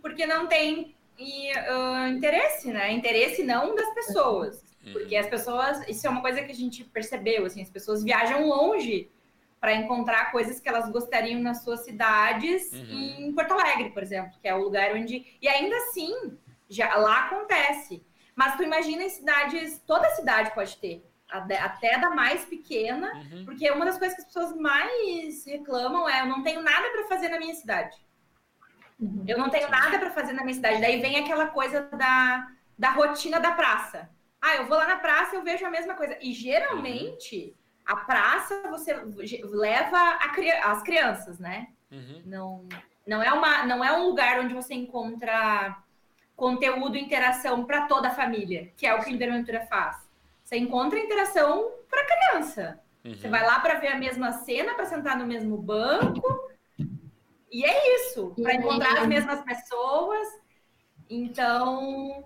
porque não tem e, uh, interesse, né? Interesse não das pessoas. Uhum. Porque as pessoas, isso é uma coisa que a gente percebeu, assim, as pessoas viajam longe para encontrar coisas que elas gostariam nas suas cidades, uhum. em Porto Alegre, por exemplo, que é o lugar onde. E ainda assim, já lá acontece. Mas tu imagina em cidades, toda cidade pode ter, até da mais pequena, uhum. porque uma das coisas que as pessoas mais reclamam é: eu não tenho nada para fazer na minha cidade. Uhum. Eu não tenho nada para fazer na minha cidade. Daí vem aquela coisa da, da rotina da praça. Ah, eu vou lá na praça e eu vejo a mesma coisa. E geralmente a praça você leva a, as crianças, né? Uhum. Não, não, é uma, não é um lugar onde você encontra conteúdo, interação para toda a família, que é o que a Interventura faz. Você encontra interação para criança. Uhum. Você vai lá para ver a mesma cena, para sentar no mesmo banco e é isso, para encontrar as mesmas pessoas. Então.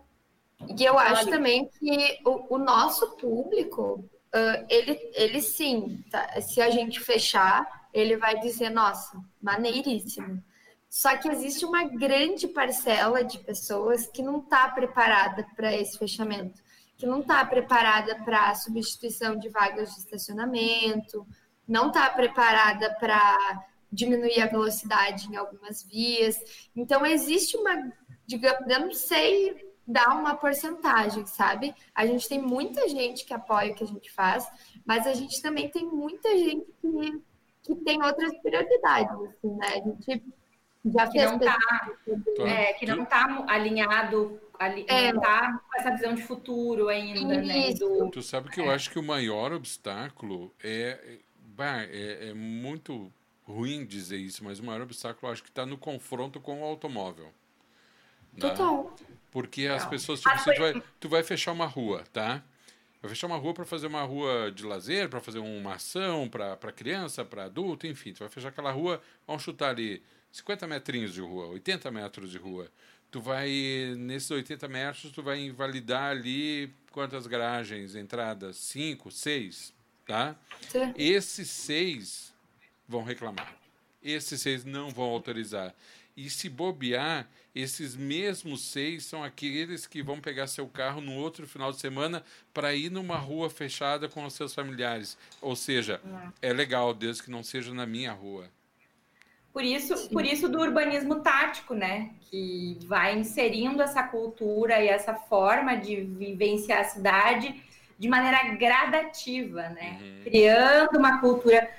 E eu acho também que o, o nosso público, uh, ele, ele sim, tá? se a gente fechar, ele vai dizer, nossa, maneiríssimo. Só que existe uma grande parcela de pessoas que não está preparada para esse fechamento, que não está preparada para a substituição de vagas de estacionamento, não está preparada para diminuir a velocidade em algumas vias. Então, existe uma, digamos, eu não sei dar uma porcentagem, sabe? A gente tem muita gente que apoia o que a gente faz, mas a gente também tem muita gente que, que tem outras prioridades, assim, né? A gente
já que não tá, é, que não está alinhado, ali, é. não tá com essa visão de futuro ainda, né? Do...
Tu sabe que eu é. acho que o maior obstáculo é, é, é muito ruim dizer isso, mas o maior obstáculo acho que está no confronto com o automóvel.
Né?
Porque as pessoas, tipo, você vai, tu vai fechar uma rua, tá? Vai fechar uma rua para fazer uma rua de lazer, para fazer uma ação para criança, para adulto, enfim. Tu vai fechar aquela rua, vamos chutar ali 50 metrinhos de rua, 80 metros de rua. Tu vai, nesses 80 metros, tu vai invalidar ali quantas garagens, entradas? Cinco, seis, tá? Sim. Esses seis vão reclamar. Esses seis não vão autorizar. E se bobear, esses mesmos seis são aqueles que vão pegar seu carro no outro final de semana para ir numa rua fechada com os seus familiares. Ou seja, é, é legal, desde que não seja na minha rua.
Por isso, por isso do urbanismo tático, né? Que vai inserindo essa cultura e essa forma de vivenciar a cidade de maneira gradativa, né? Uhum. Criando uma cultura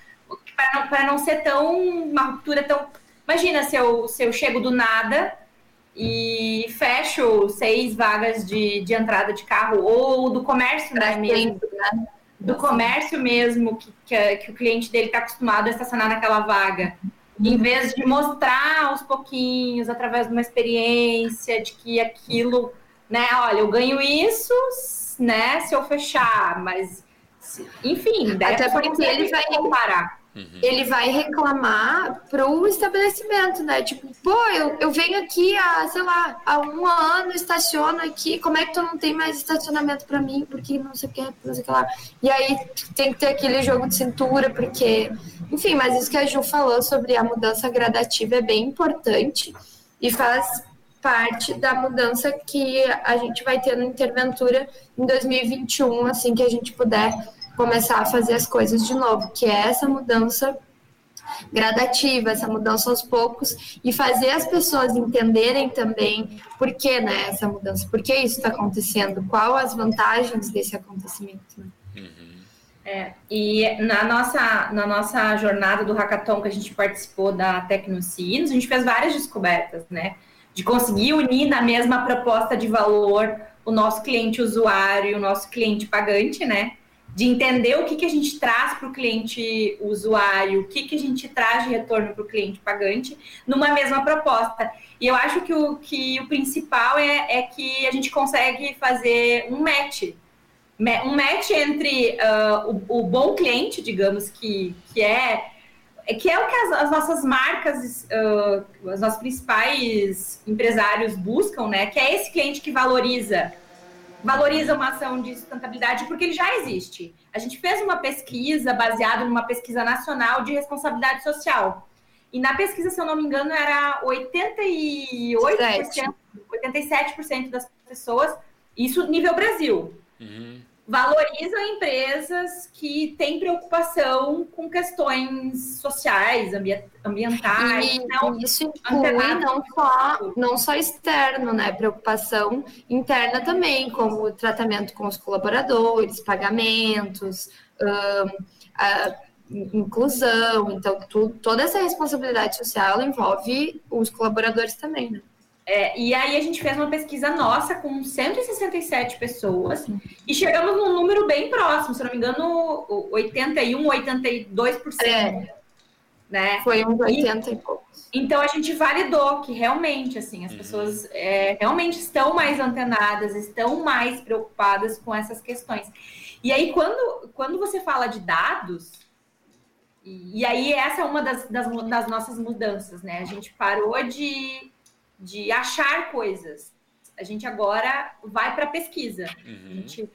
para não, não ser tão uma ruptura tão. Imagina se eu, se eu chego do nada e fecho seis vagas de, de entrada de carro ou do comércio né, mesmo, né? do comércio mesmo que, que, que o cliente dele está acostumado a estacionar naquela vaga. Em vez de mostrar aos pouquinhos, através de uma experiência, de que aquilo, né, olha, eu ganho isso, né, se eu fechar, mas enfim,
até porque ele vai comparar. Uhum. Ele vai reclamar pro estabelecimento, né? Tipo, pô, eu, eu venho aqui há, sei lá, há um ano, estaciono aqui, como é que tu não tem mais estacionamento para mim? Porque não sei o que, não sei o que lá. E aí tem que ter aquele jogo de cintura, porque. Enfim, mas isso que a Ju falou sobre a mudança gradativa é bem importante e faz parte da mudança que a gente vai ter no Interventura em 2021, assim que a gente puder começar a fazer as coisas de novo, que é essa mudança gradativa, essa mudança aos poucos e fazer as pessoas entenderem também por que né, essa mudança, por que isso está acontecendo, qual as vantagens desse acontecimento. Né?
Uhum. É, e na nossa, na nossa jornada do hackathon que a gente participou da Tecnocinos, a gente fez várias descobertas, né? De conseguir unir na mesma proposta de valor o nosso cliente usuário e o nosso cliente pagante, né? De entender o que, que a gente traz para o cliente usuário, o que, que a gente traz de retorno para o cliente pagante, numa mesma proposta. E eu acho que o, que o principal é, é que a gente consegue fazer um match. Um match entre uh, o, o, bom cliente, digamos, que, que é que é o que as, as nossas marcas, uh, os nossos principais empresários buscam, né? Que é esse cliente que valoriza valoriza uma ação de sustentabilidade porque ele já existe. A gente fez uma pesquisa baseada numa pesquisa nacional de responsabilidade social. E na pesquisa, se eu não me engano, era 88%, 87% das pessoas, isso nível Brasil. Uhum valorizam empresas que têm preocupação com questões sociais, ambientais.
E, não, isso inclui não só, não só externo, né? Preocupação interna também, como o tratamento com os colaboradores, pagamentos, inclusão. Então, tu, toda essa responsabilidade social envolve os colaboradores também, né?
É, e aí a gente fez uma pesquisa nossa com 167 pessoas e chegamos num número bem próximo, se não me engano, 81, 82%. É. Né?
Foi uns 80 e, e poucos.
Então a gente validou que realmente assim as uhum. pessoas é, realmente estão mais antenadas, estão mais preocupadas com essas questões. E aí quando, quando você fala de dados, e, e aí essa é uma das, das, das nossas mudanças, né? A gente parou de de achar coisas. A gente agora vai para pesquisa. Uhum. A, gente,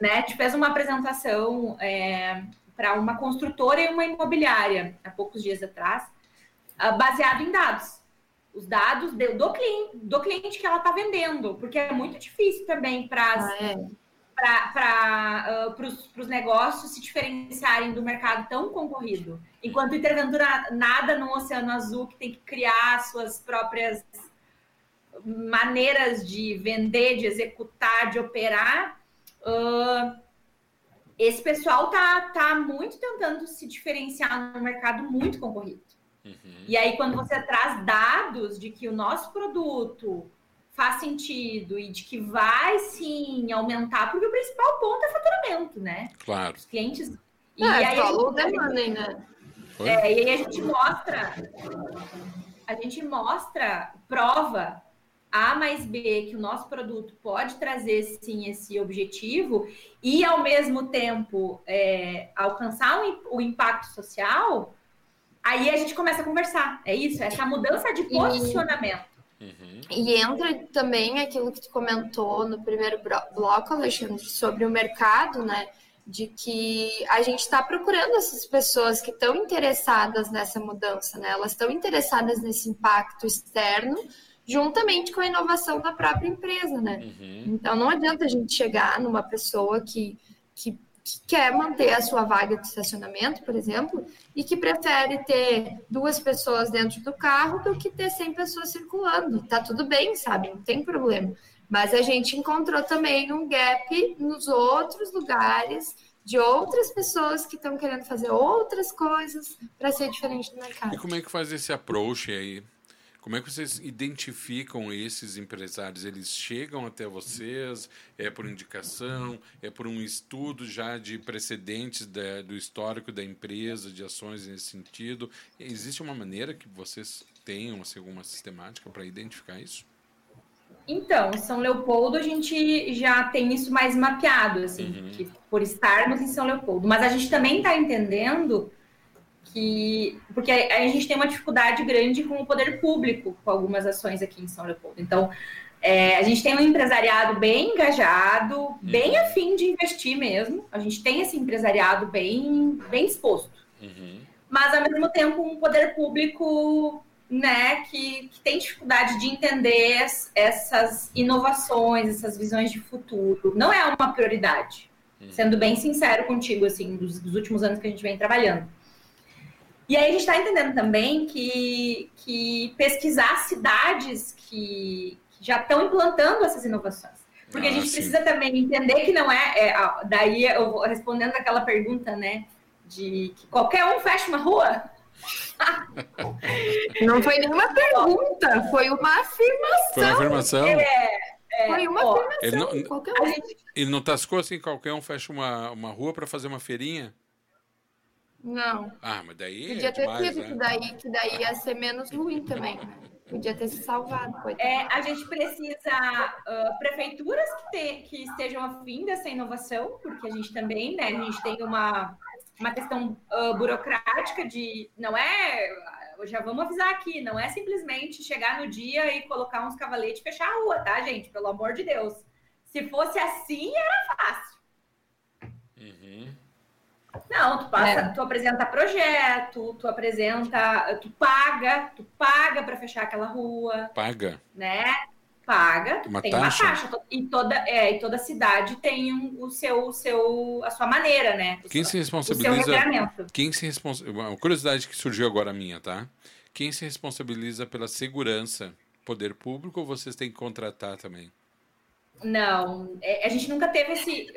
né, a gente fez uma apresentação é, para uma construtora e uma imobiliária há poucos dias atrás, uh, baseado em dados. Os dados do, do, cliente, do cliente que ela está vendendo, porque é muito difícil também para ah, é para uh, os negócios se diferenciarem do mercado tão concorrido. Enquanto Interventura nada no Oceano Azul, que tem que criar suas próprias maneiras de vender, de executar, de operar, uh, esse pessoal tá, tá muito tentando se diferenciar no mercado muito concorrido. Uhum. E aí, quando você traz dados de que o nosso produto faz sentido e de que vai sim aumentar, porque o principal ponto é faturamento, né?
Claro.
Os clientes.
E é, aí, falou gente, money, né?
É, e aí a gente mostra, a gente mostra prova a mais B que o nosso produto pode trazer sim esse objetivo e ao mesmo tempo é, alcançar o, o, impacto social, aí a gente começa a conversar. É isso, essa mudança de posicionamento.
Uhum. E entra também aquilo que tu comentou no primeiro bloco, Alexandre, sobre o mercado, né? De que a gente está procurando essas pessoas que estão interessadas nessa mudança, né? Elas estão interessadas nesse impacto externo, juntamente com a inovação da própria empresa, né? Uhum. Então não adianta a gente chegar numa pessoa que, que, que, quer manter a sua vaga de estacionamento, por exemplo, e que prefere ter duas pessoas dentro do carro do que ter 100 pessoas circulando. Tá tudo bem, sabe? Não tem problema. Mas a gente encontrou também um gap nos outros lugares de outras pessoas que estão querendo fazer outras coisas para ser diferente do mercado.
E como é que faz esse approach aí? Como é que vocês identificam esses empresários? Eles chegam até vocês? É por indicação? É por um estudo já de precedentes da, do histórico da empresa, de ações nesse sentido? Existe uma maneira que vocês tenham assim, alguma sistemática para identificar isso?
Então, São Leopoldo a gente já tem isso mais mapeado, assim, uhum. por estarmos em São Leopoldo. Mas a gente também está entendendo que porque a, gente tem uma dificuldade grande com o poder público com algumas ações aqui em São Leopoldo. Então, é, a gente tem um empresariado bem engajado, uhum. bem afim de investir mesmo. A gente tem esse empresariado bem, bem disposto. Uhum. Mas, ao mesmo tempo, um poder público né, que, que, tem dificuldade de entender essas inovações, essas visões de futuro. Não é uma prioridade. Uhum. Sendo bem sincero contigo, assim, dos, dos últimos anos que a gente vem trabalhando. E aí a gente está entendendo também que, que pesquisar cidades que, que já estão implantando essas inovações. Porque ah, a gente sim. precisa também entender que não é, é, Daí eu vou respondendo aquela pergunta, né? De que qualquer um fecha uma rua.
Não foi nenhuma pergunta, foi uma afirmação.
Foi uma afirmação. É,
é, foi uma ó, afirmação.
Ele não, um. gente... ele não tascou assim, qualquer um fecha uma, uma rua para fazer uma feirinha?
Não.
Ah, mas daí.
Podia é ter demais, sido, né? que, daí, que daí ia ser menos ruim também. Podia ter se salvado.
É, a gente precisa uh, prefeituras que, te, que estejam afim dessa inovação, porque a gente também, né? A gente tem uma, uma questão uh, burocrática de. Não é. Já vamos avisar aqui, não é simplesmente chegar no dia e colocar uns cavaletes e fechar a rua, tá, gente? Pelo amor de Deus. Se fosse assim, era fácil. Uhum. Não, tu passa, é. tu apresenta projeto, tu apresenta, tu paga, tu paga para fechar aquela rua.
Paga.
Né? Paga, uma tem taxa. uma taxa. E toda, é, e toda cidade tem um, o seu, o seu, a sua maneira, né?
quem se responsabiliza? Quem se responsabiliza? Uma curiosidade que surgiu agora minha, tá? Quem se responsabiliza pela segurança? Poder público ou vocês têm que contratar também?
Não, é, a gente nunca teve esse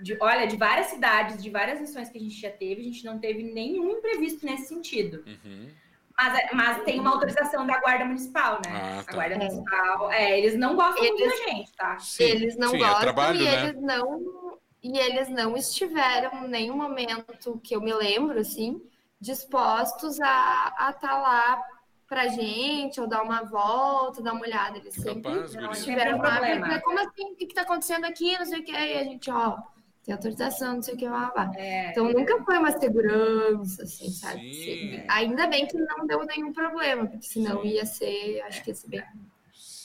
de, olha, de várias cidades, de várias missões que a gente já teve, a gente não teve nenhum imprevisto nesse sentido. Uhum. Mas, mas tem uma autorização da Guarda Municipal, né? Ah, tá. A Guarda Municipal, é, eles não gostam eles, muito da gente, tá?
Sim, eles não sim, é gostam é trabalho, e né? eles não e eles não estiveram em nenhum momento que eu me lembro, assim, dispostos a estar tá lá pra gente, ou dar uma volta, dar uma olhada. Eles sempre Capaz, estiveram lá. Como assim? O que, que tá acontecendo aqui? Não sei o que. E a gente, ó, tem autorização, não sei o que, lá, lá. É, então nunca foi uma segurança, assim, sabe? Sim. Ainda bem que não deu nenhum problema, porque senão Sim. ia ser, acho que ia ser bem.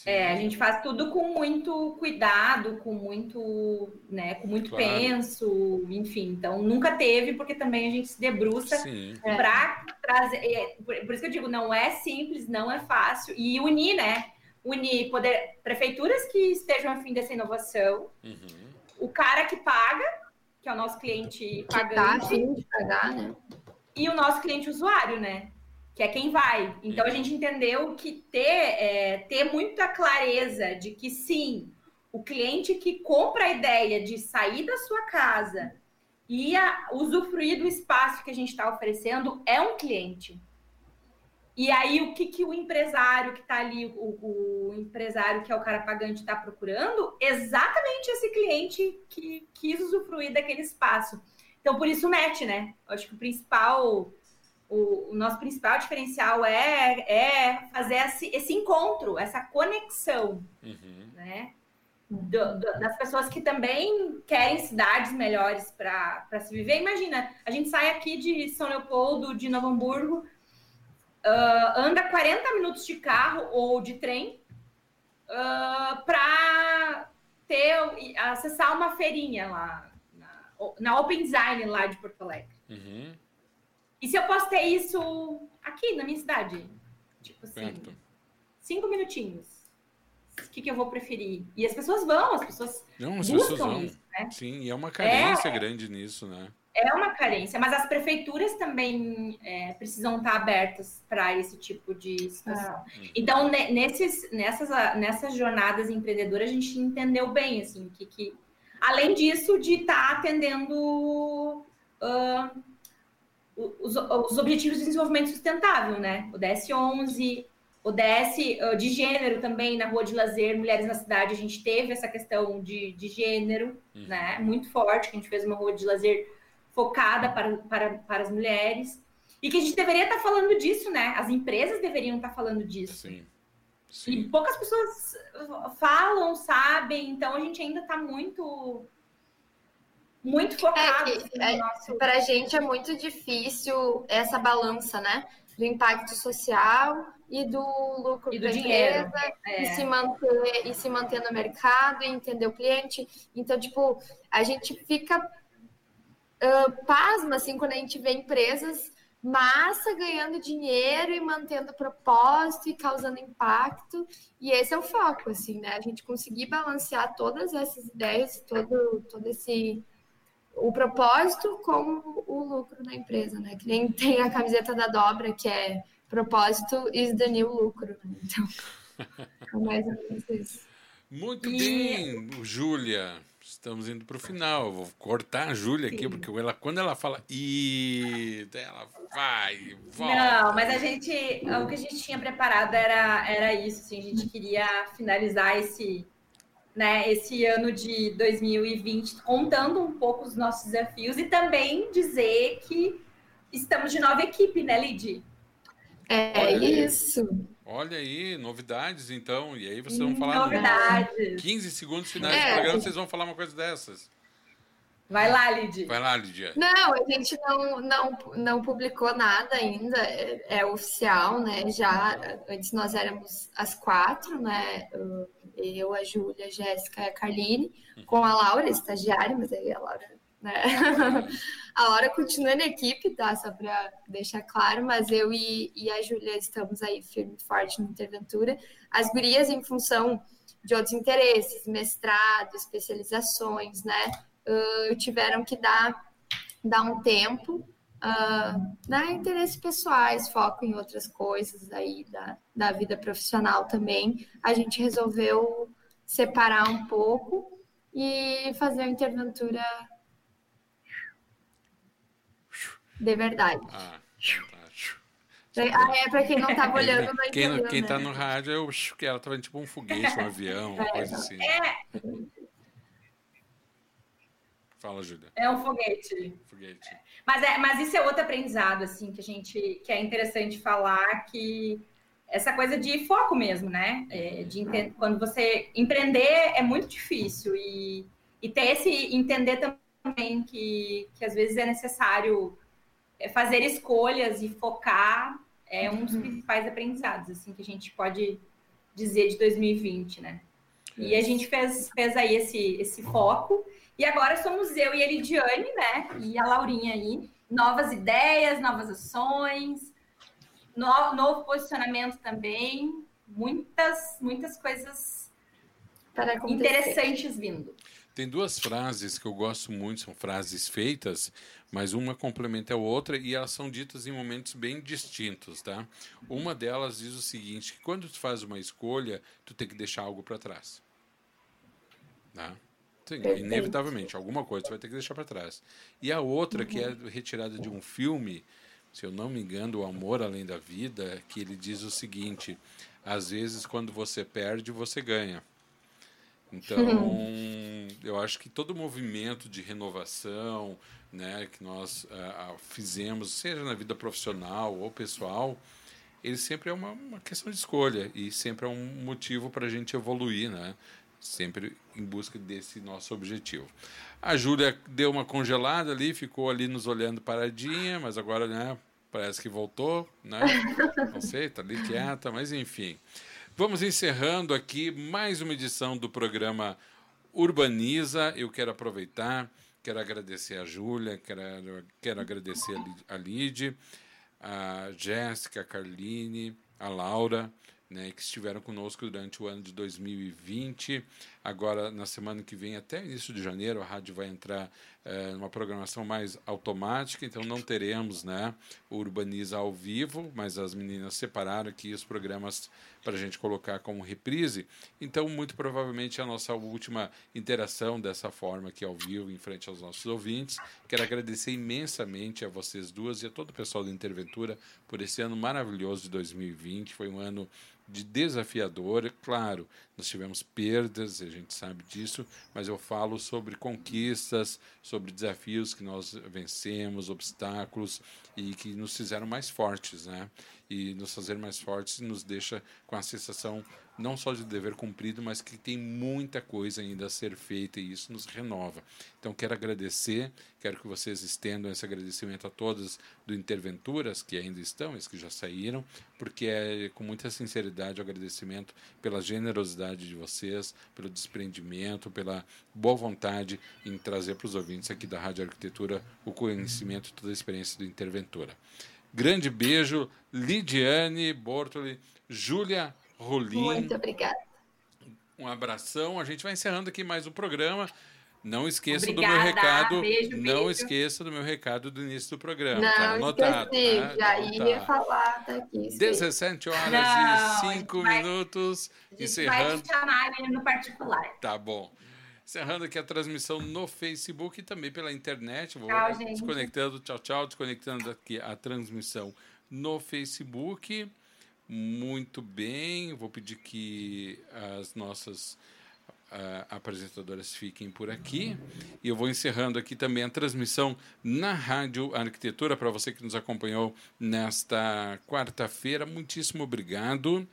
É, a gente faz tudo com muito cuidado, com muito, né, com muito claro. penso, enfim. Então nunca teve, porque também a gente se debruça para trazer. É, por isso que eu digo, não é simples, não é fácil. E unir, né? Unir poder, prefeituras que estejam a fim dessa inovação. Uhum o cara que paga, que é o nosso cliente pagante.
Que tá de pagar, né?
E o nosso cliente usuário, né? Que é quem vai. Então a gente entendeu que ter, é, ter muita clareza de que sim, o cliente que compra a ideia de sair da sua casa e a, usufruir do espaço que a gente está oferecendo é um cliente. E aí, o que, que o empresário que está ali, o, o, empresário que é o cara pagante, está procurando? Exatamente esse cliente que quis usufruir daquele espaço. Então, por isso, mete, né? Eu acho que o principal, o, o nosso principal diferencial é, é fazer esse, esse encontro, essa conexão, uhum. né? Do, do, das pessoas que também querem cidades melhores para se viver. Imagina, a gente sai aqui de São Leopoldo, de Novo Hamburgo, uh, anda 40 minutos de carro ou de trem uh, ah, para ter acessar uma feirinha lá na, na, Open Design lá de Porto Alegre. Uhum. E se eu posso ter isso aqui na minha cidade? Tipo assim, Perto. cinco minutinhos. O que, que eu vou preferir? E as pessoas vão, as pessoas Não, as buscam pessoas vão. isso, né?
Sim, e é uma carência é... grande nisso, né?
É uma carência, mas as prefeituras também é, precisam estar abertas para esse tipo de situação. Ah. Então, nesses, nessas, nessas jornadas empreendedoras, a gente entendeu bem, assim, que, que além disso, de estar tá atendendo uh, os, os, Objetivos de Desenvolvimento Sustentável, né? O DS11, o DS uh, de gênero também, na Rua de Lazer, Mulheres na Cidade, a gente teve essa questão de, de gênero, uhum. né? Muito forte, que a gente fez uma Rua de Lazer focada para, para, para as mulheres. E que a gente deveria estar falando disso, né? As empresas deveriam estar falando disso. Sim. Sim. E poucas pessoas falam, sabem, então a gente ainda está muito muito focado.
É, é, nosso... Para a gente é muito difícil essa balança, né? Do impacto social e do lucro
e do dinheiro
é. e se manter e se manter no mercado e entender o cliente. Então, tipo, a gente fica uh, pasma, assim, quando a gente vê empresas massa ganhando dinheiro e mantendo propósito e causando impacto. E esse é o foco, assim, né? A gente conseguir balancear todas essas ideias, todo, todo esse o propósito com o lucro da empresa, né? Que nem tem a camiseta da dobra, que é propósito is the new lucro. Né? Então, é mais ou menos isso.
Muito e... bem, Júlia. Estamos indo para o final. Eu vou cortar a Júlia aqui, porque ela, quando ela fala e ela vai, volta.
Não, mas a gente, o que a gente tinha preparado era, era isso. Assim, a gente queria finalizar esse, né, esse ano de 2020 contando um pouco os nossos desafios e também dizer que estamos de nova equipe, né, Lid?
É isso.
Olha aí, novidades então. E aí vocês vão falar.
Novidades.
15 segundos finais é. do programa, vocês vão falar uma coisa dessas.
Vai lá, Lidia.
Vai lá, Lidia.
Não, a gente não, não, não publicou nada ainda, é, é, oficial, né? Já antes nós éramos as quatro, né? Eu, a Júlia, a Jéssica e a Carline, com a Laura, estagiária, mas aí a Laura né? a Laura continua na equipe, tá? Só para deixar claro, mas eu e, e a Júlia estamos aí firme e forte no Interventura. As gurias, em função de outros interesses, mestrado, especializações, né? Uh, tiveram que dar, dar um tempo, uh, né? Interesses pessoais, foco em outras coisas aí da, da vida profissional também. A gente resolveu separar um pouco e fazer a Interventura de verdade. Ah, fantástico. Ah, é para quem não estava olhando
quem, entendeu, quem tá né? no rádio, eu acho que ela tava tipo um foguete, um avião, uma é, coisa assim. É. Fala, Júlia.
É um foguete.
Foguete.
Mas, é, mas isso é outro aprendizado, assim, que a gente que é interessante falar que essa coisa de foco mesmo, né? É, de quando você empreender é muito difícil e, e ter esse entender também que, que às vezes é necessário é fazer escolhas e focar é um dos uhum. principais aprendizados assim que a gente pode dizer de 2020, né? E a gente fez, fez aí esse, esse foco. E agora somos eu e a Elidiane, né? E a Laurinha aí. Novas ideias, novas ações, no, novo posicionamento também. Muitas, muitas coisas interessantes vindo.
Tem duas frases que eu gosto muito, são frases feitas, mas uma complementa a outra e elas são ditas em momentos bem distintos, tá? Uma delas diz o seguinte, que quando tu faz uma escolha, tu tem que deixar algo para trás. Tá? Sim, inevitavelmente, alguma coisa tu vai ter que deixar para trás. E a outra, que é retirada de um filme, se eu não me engano, O Amor Além da Vida, que ele diz o seguinte: às vezes quando você perde, você ganha. Então, eu acho que todo movimento de renovação né, que nós uh, fizemos, seja na vida profissional ou pessoal, ele sempre é uma, uma questão de escolha e sempre é um motivo para a gente evoluir, né? sempre em busca desse nosso objetivo. A Júlia deu uma congelada ali, ficou ali nos olhando paradinha, mas agora né, parece que voltou, né? Não sei, está ali quieta, mas enfim. Vamos encerrando aqui mais uma edição do programa Urbaniza. Eu quero aproveitar, quero agradecer a Júlia, quero, quero agradecer a Lid, a Jéssica, a Carline, a Laura, né, que estiveram conosco durante o ano de 2020. Agora, na semana que vem, até início de janeiro, a rádio vai entrar é, numa programação mais automática, então não teremos né, o Urbaniza ao vivo, mas as meninas separaram aqui os programas para a gente colocar como reprise. Então, muito provavelmente, a nossa última interação dessa forma aqui ao vivo, em frente aos nossos ouvintes. Quero agradecer imensamente a vocês duas e a todo o pessoal da Interventura por esse ano maravilhoso de 2020. Foi um ano de desafiador. Claro, nós tivemos perdas, a gente sabe disso, mas eu falo sobre conquistas, sobre desafios que nós vencemos, obstáculos e que nos fizeram mais fortes, né? E nos fazer mais fortes nos deixa com a sensação não só de dever cumprido, mas que tem muita coisa ainda a ser feita e isso nos renova. Então quero agradecer, quero que vocês estendam esse agradecimento a todos do Interventuras que ainda estão, esses que já saíram, porque é com muita sinceridade o agradecimento pela generosidade de vocês, pelo desprendimento, pela boa vontade em trazer para os ouvintes aqui da Rádio Arquitetura o conhecimento e toda a experiência do Interventura. Grande beijo, Lidiane Bortoli, Júlia Rolim.
Muito obrigada.
Um abração. A gente vai encerrando aqui mais um programa. Não esqueça Obrigada, do meu recado. Beijo, não beijo. esqueça do meu recado do início do programa. Não, tá anotado. Esqueci,
tá? já ia falar daqui.
17 horas não, e 5 minutos.
Vai, encerrando. Vai chamar no particular.
Tá bom. Encerrando aqui a transmissão no Facebook e também pela internet. Vou tchau, desconectando, tchau, tchau, desconectando aqui a transmissão no Facebook. Muito bem, vou pedir que as nossas uh, apresentadoras fiquem por aqui. E eu vou encerrando aqui também a transmissão na Rádio Arquitetura para você que nos acompanhou nesta quarta-feira. Muitíssimo obrigado.